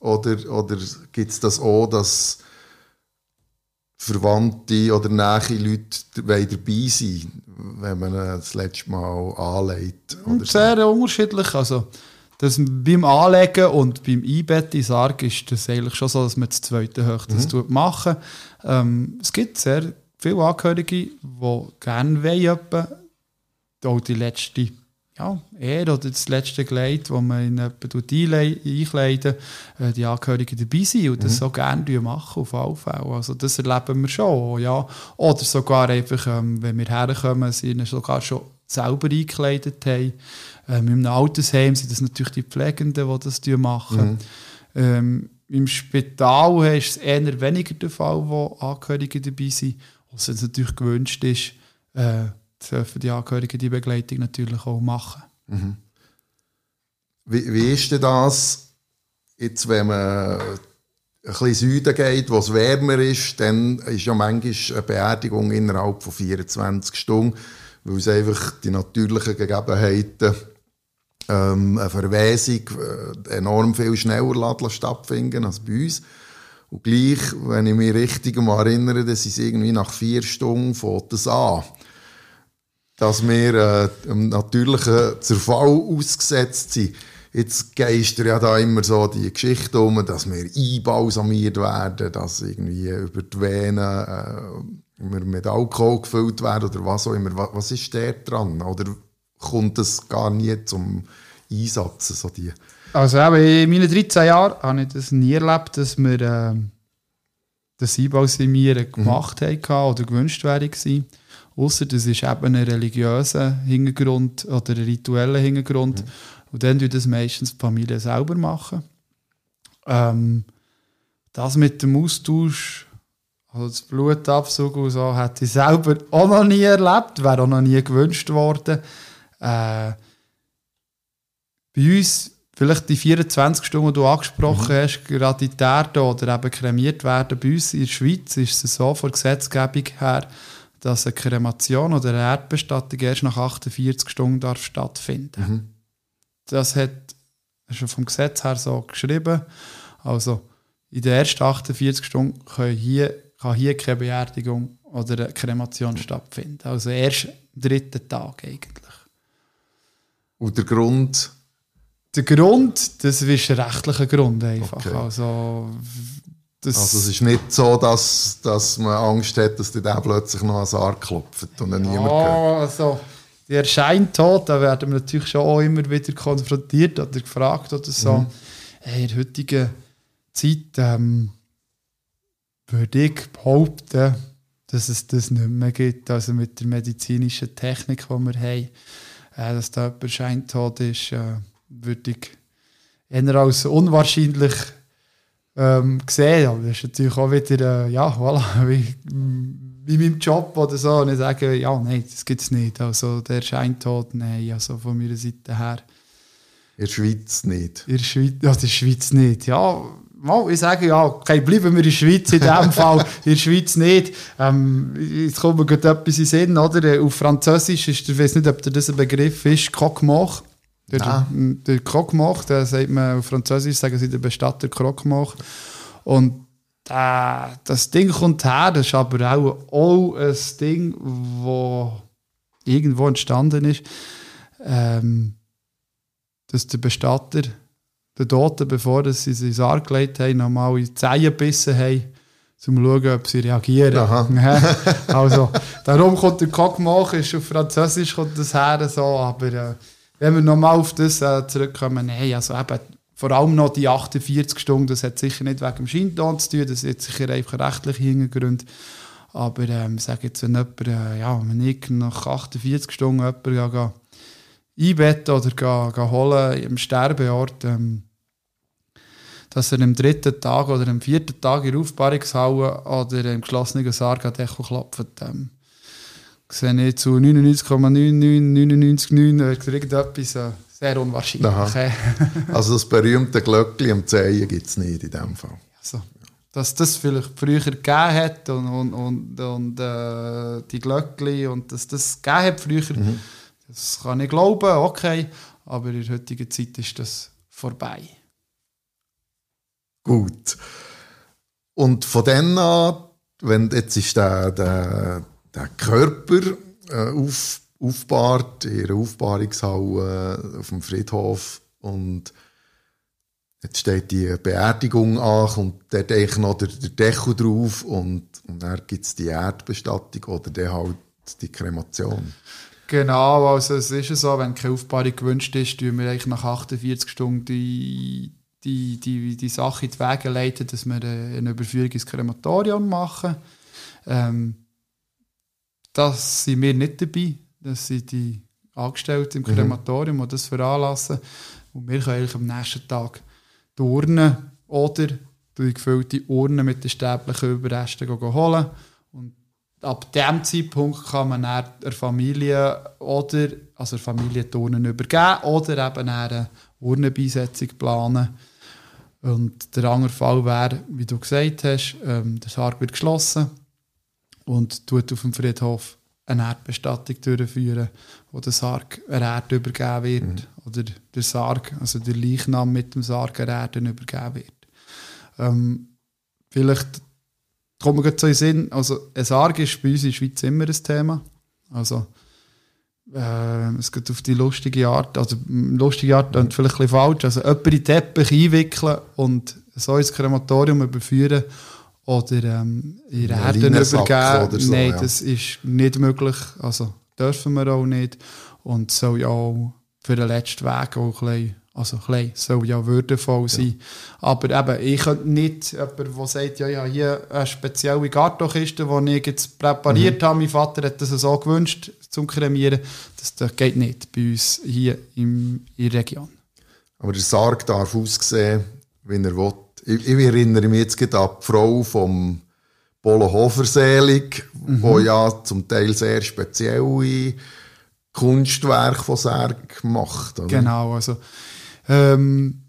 Oder, oder gibt es das auch, dass Verwandte oder nahe Leute dabei sein wenn man das letzte Mal anlegt? Oder Sehr so? unterschiedlich. Also, das beim Anlegen und beim Einbetten in Sarg ist das eigentlich schon so, dass man das zweite Hoch das mhm. machen. Ähm, es gibt sehr viele Angehörige, die gerne wollen, auch die letzte ja, er oder das letzte Kleid, das man in einkleiden äh, die Angehörigen dabei sind und das mhm. so gerne machen auf alle Fälle. Also das erleben wir schon, ja. Oder sogar einfach, ähm, wenn wir herkommen, sind sogar schon selber eingekleidet haben. Ähm, Im Altersheim sind das natürlich die Pflegenden, die das machen. Mhm. Ähm, Im Spital ist es eher weniger der Fall, wo Angehörige dabei sind. Was es natürlich gewünscht ist, äh, dürfen die Angehörigen die Begleitung natürlich auch machen. Mhm. Wie, wie ist denn das, jetzt, wenn man ein bisschen Süden geht, wo es wärmer ist, dann ist ja manchmal eine Beerdigung innerhalb von 24 Stunden, weil es einfach die natürlichen Gegebenheiten ähm, eine Verwesung äh, enorm viel schneller stattfinden als bei uns. Und gleich, wenn ich mich richtig erinnere, das ist irgendwie nach vier Stunden fängt das an dass wir äh, einem natürlichen Zerfall ausgesetzt sind. Jetzt geistert ja da immer so die Geschichte um, dass wir einbalsamiert werden, dass irgendwie über die Venen äh, wir mit Alkohol gefüllt werden oder was auch immer. Was ist der dran? Oder kommt das gar nie zum Einsatz? So die? Also eben, in meinen 13 Jahren habe ich das nie erlebt, dass wir äh, das Einbalsamieren gemacht mhm. haben oder gewünscht wäre. Ausser das ist eben ein religiöser Hintergrund oder ein ritueller Hintergrund. Mhm. Und dann tut das meistens die Familie selber machen. Ähm, das mit dem Austausch, also das Blutabzug und so, hätte ich selber auch noch nie erlebt, wäre auch noch nie gewünscht worden. Äh, bei uns, vielleicht die 24 Stunden, die du angesprochen mhm. hast, Gratitärte oder eben kremiert werden, bei uns in der Schweiz ist es so von der Gesetzgebung her, dass eine Kremation oder eine Erdbestattung erst nach 48 Stunden darf stattfinden mhm. Das hat schon vom Gesetz her so geschrieben. Also in den ersten 48 Stunden kann hier, kann hier keine Beerdigung oder eine Kremation stattfinden. Also erst am dritten Tag eigentlich. Und der Grund? Der Grund, das ist ein rechtlicher Grund einfach. Okay. Also das also es ist nicht so, dass, dass man Angst hat, dass dir plötzlich noch an Sarg klopft und dann ja, niemand hört. also der Scheintod, da werden wir natürlich schon auch immer wieder konfrontiert oder gefragt oder so. Mhm. in der heutigen Zeit ähm, würde ich behaupten, dass es das nicht mehr gibt. Also mit der medizinischen Technik, die wir haben, äh, dass da jemand Scheintod ist, äh, würde ich eher als unwahrscheinlich ähm, gesehen. Das ist natürlich auch wieder, äh, ja, voilà, wie, wie meinem Job oder so. Und ich sage, ja, nein, das gibt es nicht. Also der Scheintod, nein, also von meiner Seite her. In der Schweiz nicht? In der Schweiz, ja, in der Schweiz nicht, ja. Mal, ich sage ja, okay, bleiben wir in der Schweiz in dem Fall, in der Schweiz nicht. Ähm, jetzt kommt mir gerade etwas in Sinn, oder? Auf Französisch ist, ich weiß nicht, ob das ein Begriff ist, Coq-Moch. Der, ah. der Krogmach, der sagt man auf Französisch, sagen sie der Bestatter Krogmach. Und äh, das Ding kommt her, das ist aber auch, auch ein Ding, das irgendwo entstanden ist, ähm, dass der Bestatter den Toten, bevor sie sie ins Sarg gelegt haben, nochmal in die Zehen gebissen haben, um zu schauen, ob sie reagieren. also, darum kommt der Cockmach, ist auf Französisch kommt das her so, aber äh, wenn wir nochmal auf das äh, zurückkommen, nein, also eben, vor allem noch die 48 Stunden, das hat sicher nicht wegen dem Scheinton zu tun, das hat sicher einfach rechtliche Hintergründe. Aber ähm, sage jetzt, wenn jemand, äh, ja, wenn ich nach 48 Stunden jemanden ja, einbetten oder ga, ga holen im Sterbeort, ähm, dass er am dritten Tag oder am vierten Tag in der Aufbahrungshalle oder im geschlossenen Sarg an Echo klopft, ähm, sehe ich zu 99,99999 irgendetwas äh, sehr unwahrscheinlich. Okay. also das berühmte Glöckchen am Zehen gibt es nicht in dem Fall. Also, dass das vielleicht früher gegeben hat und, und, und, und äh, die Glöckchen und dass das gegeben hat früher, mhm. das kann ich glauben, okay. aber in der heutigen Zeit ist das vorbei. Gut. Und von dann an, wenn jetzt ist der, der, der Körper äh, auf, aufbahrt, in ihrer Aufbahrungshalle äh, auf dem Friedhof und jetzt steht die Beerdigung an und dort eigentlich noch der, der Deckel drauf und, und dann gibt es die Erdbestattung oder dann halt die Kremation. Genau, also es ist so, wenn keine Aufbahrung gewünscht ist, tun wir eigentlich nach 48 Stunden die, die, die, die Sache in die Wege leiten, dass wir eine Überführung ins Krematorium machen. Ähm, das sind wir nicht dabei. Das sind die Angestellten im Krematorium, die das veranlassen. Und wir können eigentlich am nächsten Tag die Urne oder die gefüllte Urne mit den sterblichen Überresten holen. Und ab dem Zeitpunkt kann man der Familie oder also der Familie die Urnen übergeben oder eben eine Urnenbeisetzung planen. Und der andere Fall wäre, wie du gesagt hast, ähm, der Sarg wird geschlossen und tut auf dem Friedhof eine Erdbestattung durchführen, wo der Sarg einer Erde übergeben wird mhm. oder der Sarg, also der Leichnam mit dem Sarg einer Erde übergeben wird. Ähm, vielleicht so in den Sinn, also ein Sarg ist bei uns in der Schweiz immer ein Thema. Also äh, es geht auf die lustige Art, also lustige Art klingt vielleicht ein bisschen falsch, also jemanden in Teppich einwickeln und so ins Krematorium überführen oder ähm, in Erden übergeben. So, Nein, ja. das ist nicht möglich, also dürfen wir auch nicht und soll ja auch für den letzten Weg auch ein bisschen also klein, soll ja würdevoll sein. Ja. Aber eben, ich könnte nicht jemand, der sagt, ja, ja, hier eine spezielle Gartenkiste, die ich jetzt präpariert mhm. habe, mein Vater hat das so gewünscht zum Kremieren, das, das geht nicht bei uns hier im, in der Region. Aber der Sarg darf aussehen, wie er will. Ich, ich erinnere mich jetzt gerade an die Frau vom Polo Hoferselig, mhm. wo ja zum Teil sehr spezielle Kunstwerke von Särg macht. Oder? Genau, also ähm,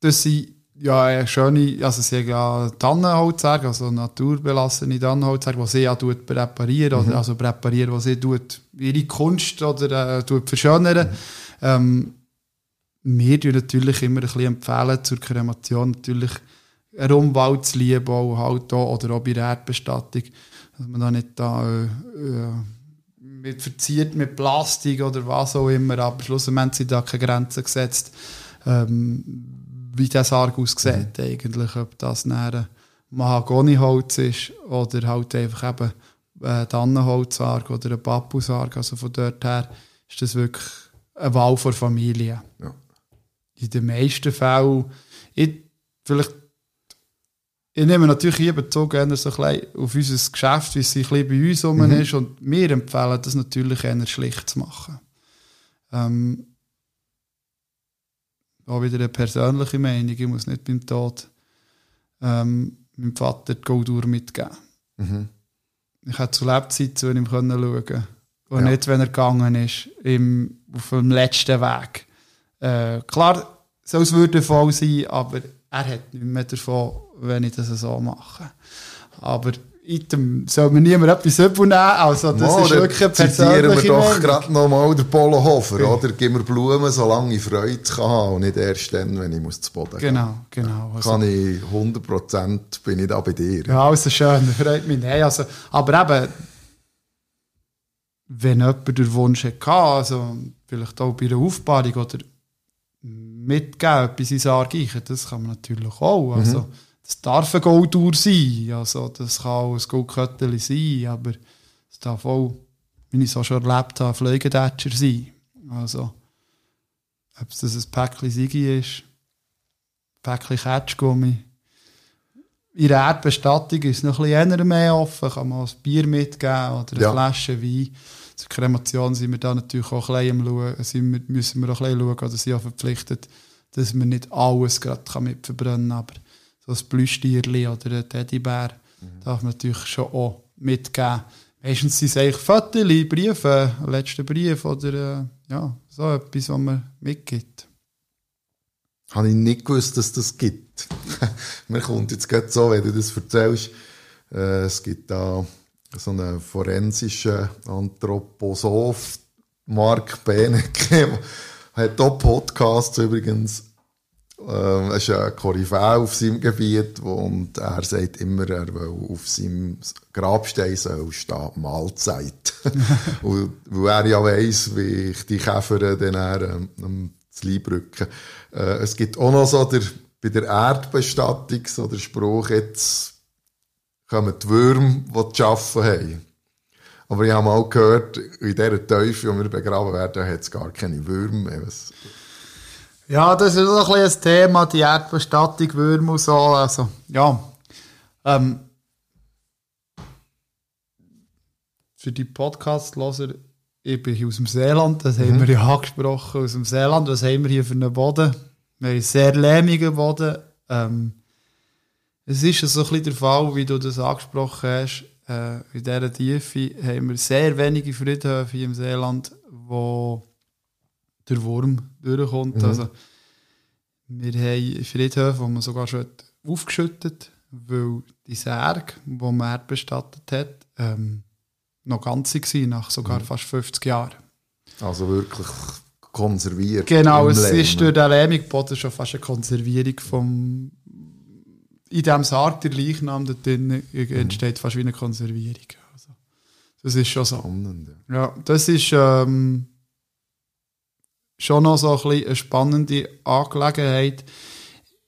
das sind ja schöne, also sie haben ja Tannenholzsäge, also naturbelassene Tannenholzsäge, die sie ja tut präparieren, mhm. oder also präparieren, die sie tut ihre Kunst oder äh, tut verschönern. Mhm. Ähm, wir natürlich immer ein bisschen empfehlen zur Kremation natürlich einen Umwelt zu lieben, auch halt auch, oder auch bei der Erdbestattung, dass man da nicht da äh, äh, mit verziert mit Plastik oder was auch immer, aber schlussendlich sie da keine Grenzen gesetzt, ähm, wie der Sarg aussieht mhm. eigentlich, ob das ein Mahagoniholz ist oder halt einfach eben ein Tannenholzsarg oder ein Papusarg, also von dort her ist das wirklich eine Wahl für Familie. Ja. In den meisten Fällen, ich, vielleicht ich nehme natürlich hier Bezug so ein auf unser Geschäft, wie es ein bisschen bei uns mhm. ist. Und wir empfehlen das natürlich eher schlicht zu machen. Ähm, auch wieder eine persönliche Meinung. Ich muss nicht beim Tod ähm, meinem Vater die Golduhr mitgeben. Mhm. Ich hätte zu Lebzeiten zu ihm schauen können. Und ja. nicht, wenn er gegangen ist, im, auf dem letzten Weg. Äh, klar, soll es würdevoll sein, aber er hat nicht mehr davon, wenn ich das so mache. Aber item soll mir niemand etwas übernehmen. Also, das Mo, ist wirklich eine Zitieren wir doch gerade noch mal den Polo Hofer, okay. oder? Gib mir Blumen, solange ich Freude kann haben und nicht erst dann, wenn ich muss zu Boden gehen Genau, genau. Also, kann ich 100% bin ich da bei dir. Ja, also schön, freut mich. Nein, also, aber eben, wenn jemand den Wunsch hatte, also vielleicht auch bei einer Aufbahrung oder mitgeben, etwas ins Argeichen, das kann man natürlich auch. Mhm. Also, das darf eine Goldtour sein, also, das kann auch ein Goldköttel sein, aber es darf auch, wie ich es auch schon erlebt habe, Fliegendatscher sein. Also, ob es das ein Päckchen Sigi ist, ein Päckchen Ketschgummi. In der Erdbestattung ist es noch ein bisschen mehr offen, kann man ein Bier mitgeben oder eine ja. Flasche Wein zur Kremation sind wir da natürlich auch ein bisschen am schauen, sind wir, müssen wir auch ein bisschen schauen, oder sind auch verpflichtet, dass man nicht alles gerade mit verbrennen kann, aber so ein Plüschtierli oder ein Teddybär mhm. darf man natürlich schon auch mitgeben. Meistens sind es eigentlich Fotos, Briefe, letzte Brief oder äh, ja, so etwas, was man mitgibt. Habe ich nicht gewusst, dass das gibt. Mir kommt jetzt gerade so, wenn du das erzählst, äh, es gibt da so einen forensischen Anthroposoph, Mark Benecke, hat auch Podcasts übrigens. Ähm, er ist ein Koryphäe auf seinem Gebiet und er sagt immer, er will auf seinem Grabstein soll stehen, Mahlzeit. weil er ja weiss, wie ich die Käfer dann ähm, am Leibrücken. Äh, es gibt auch noch so der, bei der Erdbestattung so der Spruch, jetzt kommen die Würmer, die zu arbeiten haben. Aber ich habe mal gehört, in dieser Teufel, wo wir begraben werden, hat es gar keine Würmer mehr. Ja, das ist auch ein, ein Thema, die Erdbestattung, Würmer und so. Also, ja. Ähm, für die Podcast-Loser, ich bin aus dem Seeland, das mhm. haben wir ja angesprochen, aus dem Seeland. Was haben wir hier für einen Boden? Wir haben einen sehr lehmigen Boden. Ähm, es ist so ein bisschen der Fall, wie du das angesprochen hast. Äh, in dieser Tiefe haben wir sehr wenige Friedhöfe hier im Seeland, wo der Wurm durchkommt. Mhm. Also, wir haben Friedhöfe, wo man sogar schon aufgeschüttet weil die Särge, die man erdbestattet hat, ähm, noch ganz waren, nach sogar mhm. fast 50 Jahren. Also wirklich konserviert. Genau, es Leben. ist durch den Lähmigboden schon fast eine Konservierung vom in diesem Sarg der Leichnam da drin entsteht fast wie eine Konservierung. Also, das ist schon so. Spannend, ja. ja das ist ähm, schon noch so ein eine spannende Angelegenheit.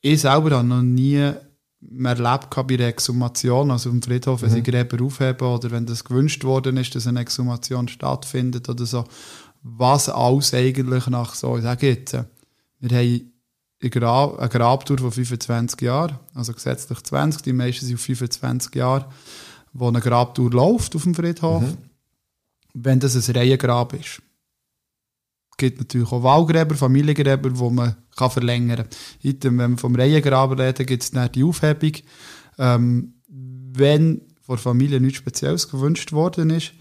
Ich selber habe noch nie mehr erlebt bei der Exhumation, also im Friedhof, wenn mhm. sie Gräber aufheben oder wenn das gewünscht worden ist, dass eine Exhumation stattfindet oder so, was alles eigentlich nach so, ich sage jetzt, wir haben Grab, eine Grabtour von 25 Jahren, also gesetzlich 20, die meisten sind auf 25 Jahre, wo eine Grabtour läuft auf dem Friedhof, mhm. wenn das ein Reihengrab ist gibt natürlich auch Wahlgräber, Familiengräber, die man kann verlängern kann. Wenn wir vom Reihengraben reden, gibt es dann die Aufhebung. Ähm, wenn von der Familie nichts Spezielles gewünscht worden ist,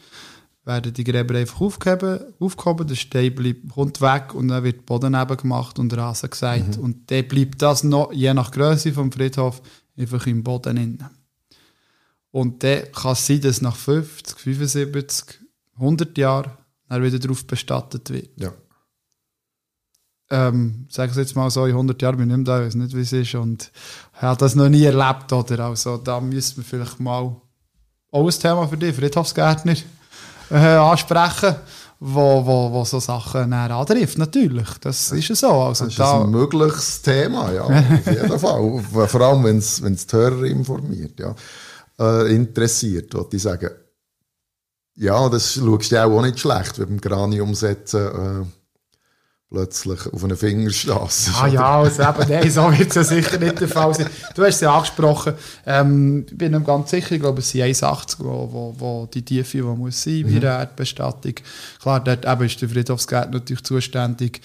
werden die Gräber einfach aufgehoben, aufgehoben der Stein bleibt, kommt weg und dann wird Boden gemacht und Rasen gesagt. Mhm. Und dann bleibt das noch, je nach Größe vom Friedhof, einfach im Boden innen. Und dann kann es sein, dass nach 50, 75, 100 Jahren er wieder darauf bestattet wird. Ja ähm, sagen Sie jetzt mal so, in 100 Jahren bin ich nicht da, ich weiß nicht, wie es ist und habe das noch nie erlebt, oder? Also da müsste man vielleicht mal auch ein Thema für dich, Friedhofsgärtner, äh, ansprechen, wo, wo, wo so Sachen näher antrifft, natürlich. Das ist ja so. Also das ist da, ein mögliches Thema, ja, auf jeden Fall. Vor allem, wenn es die Hörer informiert, ja. Äh, interessiert, würde ich sagen. Ja, das schaust du auch nicht schlecht, wenn beim Granium setzen äh, plötzlich auf einer Fingerstraße. Ah ja, also eben, nein, so wird es ja sicher nicht der Fall sein. Du hast es ja angesprochen, ähm, ich bin mir ganz sicher, ich glaube, es sind 1,80, wo, wo, wo die Tiefe die muss sein bei mhm. der Erdbestattung. Klar, dort eben ist der Friedhofsgärtner natürlich zuständig.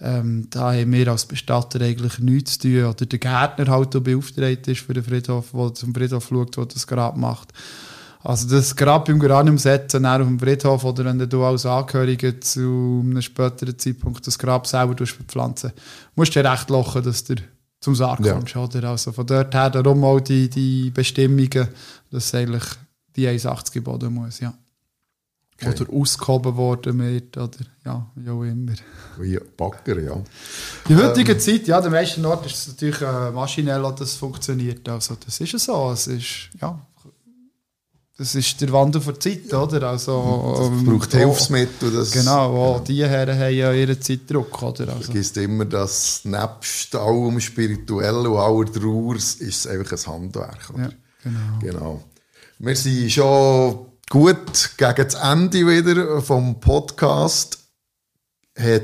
Ähm, da haben wir als Bestatter eigentlich nichts zu tun. Oder der Gärtner halt, der beauftragt ist für den Friedhof, der zum Friedhof schaut, der das Grab macht. Also das gerade beim Geranium setzen, auf dem Friedhof oder wenn du als Angehöriger zu einem späteren Zeitpunkt das Grab selber bepflanzen musst du recht lachen, dass du zum Sarg ja. kommst. Oder? Also von dort her darum auch die, die Bestimmungen, dass eigentlich die 1,80 geboten muss. Ja. Okay. Oder ausgehoben worden wird, oder ja, wie auch immer. Wie Bagger, ja. In heutiger ähm, Zeit, ja, der meisten Ort ist es natürlich äh, maschinell, das funktioniert. Also das ist ja so. Es ist, ja, das ist der Wandel der Zeit, oder? Also, das ähm, braucht ähm, Hilfsmittel. Das, genau, ja. die Herren haben ja ihren Zeitdruck, oder? Also. Vergisst immer, dass nebst allem Spirituellen und aller Trauer ist es einfach ein Handwerk. Oder? Ja, genau. genau. Wir sind schon gut gegen das Ende wieder vom Podcast. Hat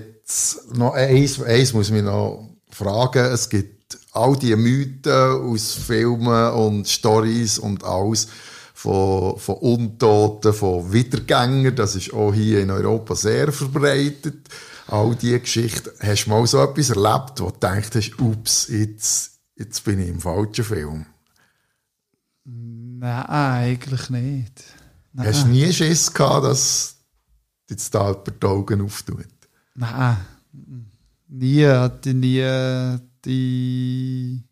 noch eins, eins muss ich mich noch fragen. Es gibt all diese Mythen aus Filmen und Stories und alles von, von Untoten, von Wiedergängern. Das ist auch hier in Europa sehr verbreitet. All diese Geschichten. Hast du mal so etwas erlebt, wo du denkst, hast, ups, jetzt, jetzt bin ich im falschen Film? Nein, eigentlich nicht. Nein. Hast du nie Schiss gehabt, dass jetzt da jemand die Augen auftut? Nein. Nie hatte nie die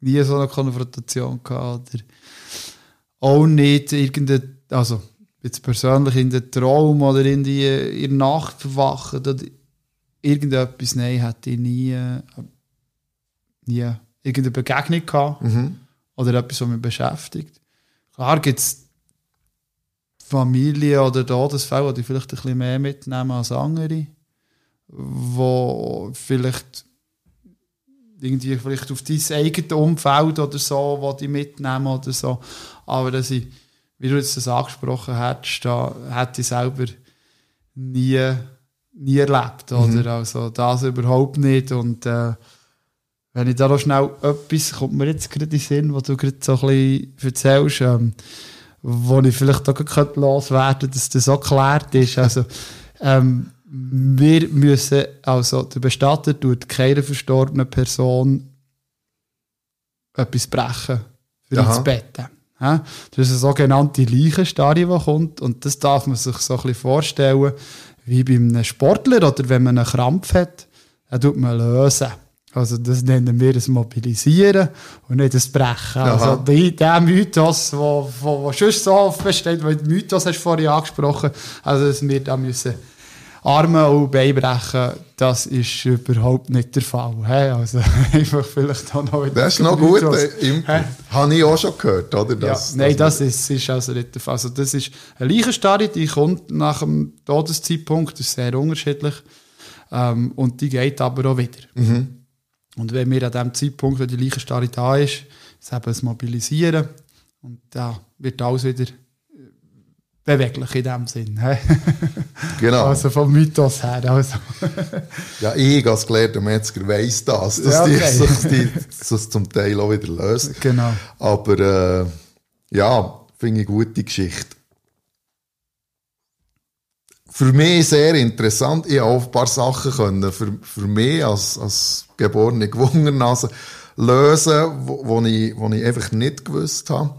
nie so eine Konfrontation gehabt. Oder auch nicht irgendeine, also jetzt persönlich in den Traum oder in, die, in der Nacht verwachen oder irgendetwas, nein, hätte ich nie, äh, nie irgendeine Begegnung gehabt Mhm. oder etwas, was mich beschäftigt. Klar gibt es Familien oder Todesfälle, die vielleicht ein bisschen mehr mitnehmen als andere, wo vielleicht irgendwie vielleicht auf dein eigenes Umfeld oder so, wo die mitnehmen oder so. Aber dass ich, wie du jetzt das angesprochen hast, da hätte ich selber nie, nie erlebt. Oder? Also das überhaupt nicht. Und äh, wenn ich da noch schnell etwas, kommt mir jetzt gerade in den Sinn, was du gerade so ein bisschen erzählst, ähm, wo ich vielleicht auch gerade loswerden könnte, dass das so geklärt ist. Also, ähm, wir müssen, also der Bestatter tut keiner verstorbenen Person etwas brechen für Aha. ins Bett. Ja? Das ist eine sogenannte Leichenstarre, die kommt und das darf man sich so ein bisschen vorstellen, wie bei einem Sportler oder wenn man einen Krampf hat, dann tut man lösen. Also das nennen wir das Mobilisieren und nicht das Brechen. Aha. Also die, der Mythos, wo schon so oft besteht, weil den Mythos hast du vorhin angesprochen, also dass wir da müssen Arme und Beine brechen, das ist überhaupt nicht der Fall. Hä? Also einfach vielleicht auch noch Das ist noch gut. Mythos. Äh? Habe ich auch schon gehört, oder? Ja, Das, nein, das ist, ist also nicht der Fall. Also das ist eine Leichenstarre, die kommt nach dem Todeszeitpunkt, das ist sehr unterschiedlich. Ähm, und die geht aber auch wieder. Und wenn wir an dem Zeitpunkt, wenn die Leichenstarre da ist, ist eben das Mobilisieren und da wird alles wieder beweglich in dem Sinn. Genau. Also vom Mythos her. Also. Ja, ich als gelehrter Metzger weiss das, dass Ja, okay. sich das zum Teil auch wieder löst. Genau. Aber äh, ja, finde ich eine gute Geschichte. Für mich sehr interessant. Ich habe auch ein paar Sachen können für, für mich als, als geborene Gewungernase lösen, wo, wo, ich, wo ich einfach nicht gewusst habe.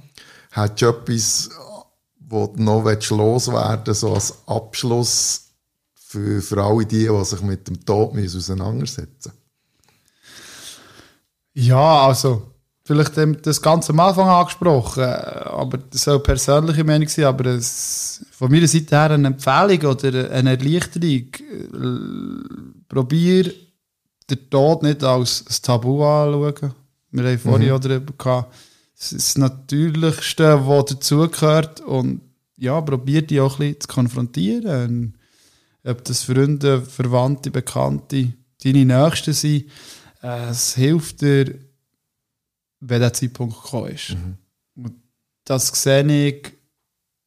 Hast du etwas, wo du noch willst loswerden so als Abschluss für, für alle die, die sich mit dem Tod müssen auseinandersetzen Ja, also, vielleicht das ganz am Anfang angesprochen, äh, aber das soll persönliche Meinung sein, aber es, von meiner Seite her eine Empfehlung oder eine Erleichterung. Äh, Probier den Tod nicht als ein Tabu anzuschauen. Wir haben vorhin auch darüber gehabt. Es ist das Natürlichste, was dazugehört und ja, probier die auch ein bisschen zu konfrontieren. Ob das Freunde, Verwandte, Bekannte, deine Nächsten sind, äh, es hilft dir, wenn der Zeitpunkt gekommen ist. Und das sehe ich,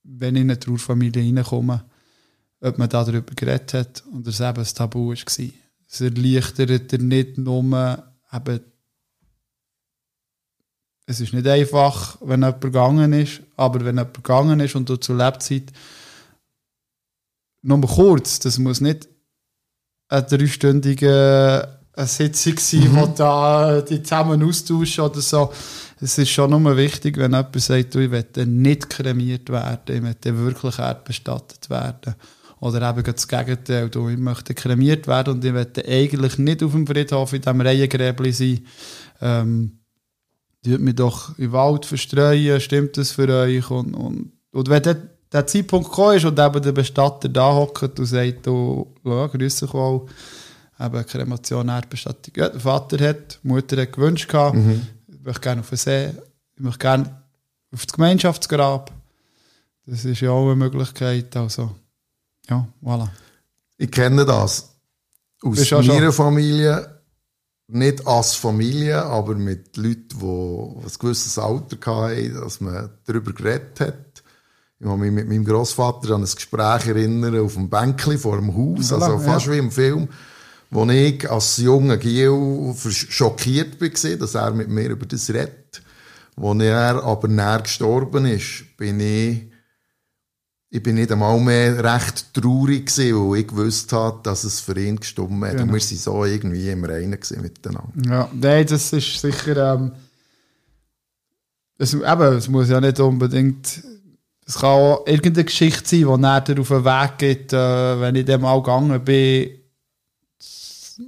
wenn ich in eine Trauerfamilie reinkomme, ob man darüber geredet hat und es eben ein Tabu war. Es erleichtert dir nicht nur, eben, es ist nicht einfach, wenn jemand gegangen ist, aber wenn jemand gegangen ist und du zur Lebzeit nur kurz, das muss nicht eine dreistündige Sitzung sein, wo da die zusammen austauschen oder so. Es ist schon nur wichtig, wenn jemand sagt, du, ich möchte nicht kremiert werden, ich möchte wirklich erdbestattet werden. Oder eben das Gegenteil, du, ich möchte kremiert werden und ich möchte eigentlich nicht auf dem Friedhof in diesem Reihengräbli sein. Ähm, tut mich doch im Wald verstreuen, stimmt das für euch? Und, und, und wenn der, der Zeitpunkt gekommen ist und eben der Bestatter da hockt und sagt, du, ja, grüß dich wohl, eben Kremation, Erdbestattung. Ja, der Vater hat, die Mutter hat gewünscht gehabt, ich möchte gerne auf den See, ich möchte gerne auf das Gemeinschaftsgrab. Das ist ja auch eine Möglichkeit, also, ja, voilà. Ich kenne das. Aus meiner Familie, nicht als Familie, aber mit Leuten, die ein gewisses Alter hatten, dass man darüber geredet hat. Ich kann mich mit meinem Großvater an ein Gespräch erinnern, auf dem Bänkli vor dem Haus, also fast ja. wie im Film, wo ich als junger versch- schockiert war, dass er mit mir über das redet. Als er aber näher gestorben ist, bin ich ich bin nicht einmal mehr recht traurig gewesen, weil ich gewusst habe, dass es für ihn gestummt hat. Und Genau. wir waren so irgendwie im Reinen miteinander. Ja, nein, das ist sicher. Ähm, es, eben, es muss ja nicht unbedingt. Es kann auch irgendeine Geschichte sein, die nachher auf den Weg geht, äh, wenn ich dem mal gegangen bin.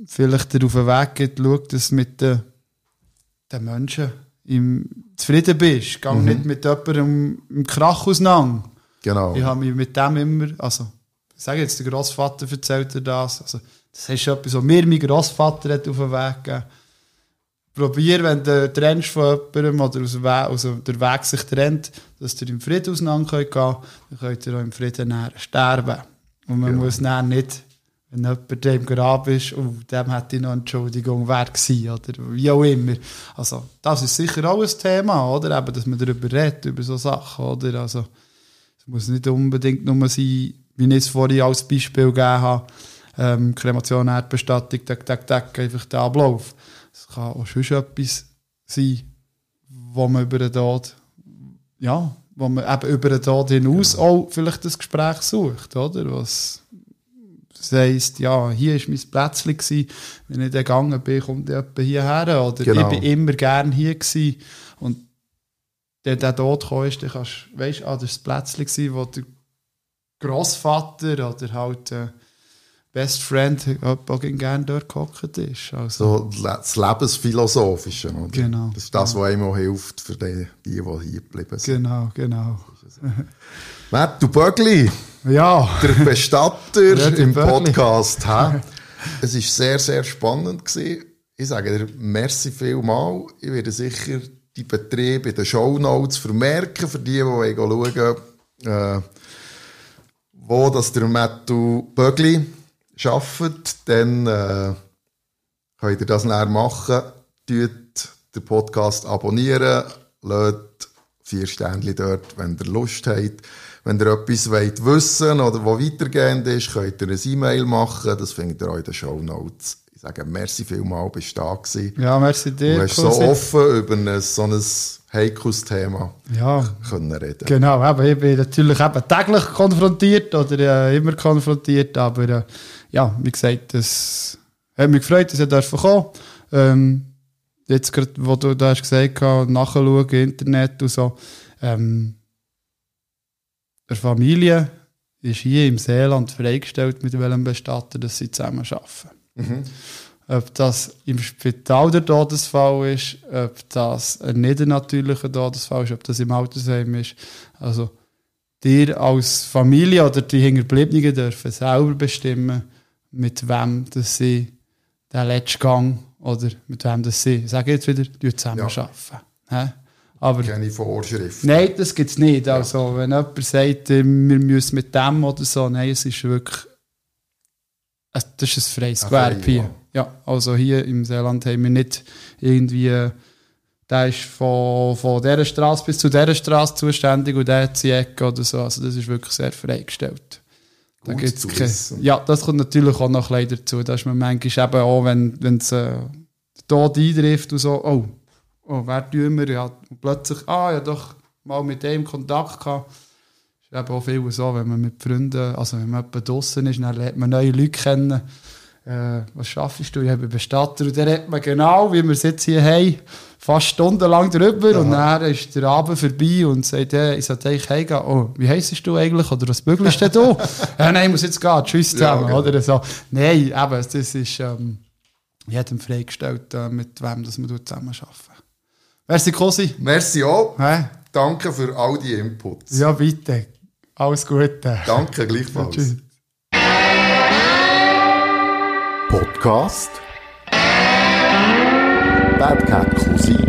Vielleicht auf den Weg geht, schau, dass mit den, den Menschen im, zufrieden bist. Gang nicht mit jemandem im Krach auseinander. Genau. Ich habe mich mit dem immer, also, ich sage jetzt, der Großvater erzählt dir das, also, das ist etwas, was mir mein Großvater hat auf den Weg gegeben. Probier, wenn du trennst von jemandem oder aus dem Weg, also der Weg sich trennt, dass ihr im Frieden auseinander gehen könnt, dann könnt ihr auch im Frieden sterben. Und man Ja. muss dann nicht, wenn jemand der im Grab ist, oh, dem hätte ich noch Entschuldigung wert gewesen, oder wie auch immer. Also, das ist sicher auch ein Thema, oder? Eben, dass man darüber redet, über so Sachen, oder? Also, es muss nicht unbedingt nur sein, wie ich es vorhin als Beispiel gegeben habe, ähm, Kremation, Erdbestattung, tak, tak, tak, einfach der Ablauf. Es kann auch schon etwas sein, wo man über den Tod, ja, wo man eben über den Tod hinaus auch vielleicht das Gespräch sucht, oder? Was das heisst, ja, hier war mein Plätzchen, gewesen. wenn ich dann gegangen bin, kommt jemand hierher, oder Genau. ich bin immer gern hier gewesen. und der der Tod gekommen ist, dann kannst du, weißt, ah, das war das Plätzchen, wo der Grossvater oder halt äh, Best Friend auch gerne dort gehockt ist. Also, So das Lebensphilosophische. Oder? Genau. Das ist das, was einem auch hilft für die, die, die hier geblieben sind. genau, genau. Matt, du Bögli, Ja, der Bestatter Ja, im Bögli. Podcast. hä? Es war sehr, sehr spannend. Gewesen. Ich sage dir, merci vielmal. Ich werde sicher die Betriebe in den Shownotes vermerken, für die, die wollen schauen äh, wo das der Mattu Bögli arbeitet. Dann äh, könnt ihr das näher machen. Tut den Podcast abonnieren, lasst vier Sternchen dort, wenn ihr Lust habt. Wenn ihr etwas wollt wissen oder was weitergehend ist, könnt ihr ein E-Mail machen. Das findet ihr auch in den Show Notes. Ich sage merci vielmal, bist du da gewesen. ja, merci dir. Du hast so offen über ein, so ein heikles Thema Ja, können reden. Genau, eben, ich bin natürlich eben täglich konfrontiert oder äh, immer konfrontiert, aber äh, ja, wie gesagt, es hat mich gefreut, dass ich dürfen kommen. Ähm, jetzt gerade, wo du da hast gesagt hast, nachschauen, Internet und so, ähm, eine Familie ist hier im Seeland freigestellt, mit welchem Bestatter dass sie zusammen arbeiten. Ob das im Spital der Todesfall ist, ob das ein nicht natürlicher Todesfall ist, ob das im Altersheim ist. Also, dir als Familie oder die Hinterbliebenen dürfen selber bestimmen, mit wem dass sie den letzten Gang oder mit wem dass sie, sage jetzt wieder, zusammen Ja. arbeiten. Aber Keine Vorschrift. Nein, das gibt es nicht. Also, wenn jemand sagt, äh, wir müssen mit dem oder so, nein, es ist wirklich. Das ist ein freies Ein Gewerbe hier. ja. Ja, also hier im Seeland haben wir nicht irgendwie. Der ist von, von dieser Straße bis zu dieser Straße zuständig und der hat die Ecke oder so. Also, das ist wirklich sehr freigestellt. Da Gut gibt's kein- ja, das kommt natürlich auch noch ein bisschen dazu. Da ist man manchmal eben auch, wenn es äh, der Tod eintrifft und so, oh, oh wer tun wir? Ja, und plötzlich, ah, ja doch mal mit dem Kontakt gehabt. Ist eben auch viel so, wenn man mit Freunden, also wenn man draussen ist, dann lernt man neue Leute kennen. Äh, was schaffst du? Ich habe Bestatter und dann redet man genau, wie wir es jetzt hier haben, fast stundenlang drüber und dann ist der Abend vorbei und sagt, hey, ich sollte eigentlich heimgehen. Oh, wie heisst du eigentlich? Oder was bügelst du? ja, nein, ich muss jetzt gehen. Tschüss zusammen. genau. Oder so. Nein, eben, das ist ähm, jedem freigestellt, äh, mit wem dass man zusammen arbeiten. Merci, Cosi. Merci auch. Hä? Danke für all die Inputs. Ja, bitte. Alles Gute. Danke gleichfalls. Tschüss. Podcast Bad Cat Cousin.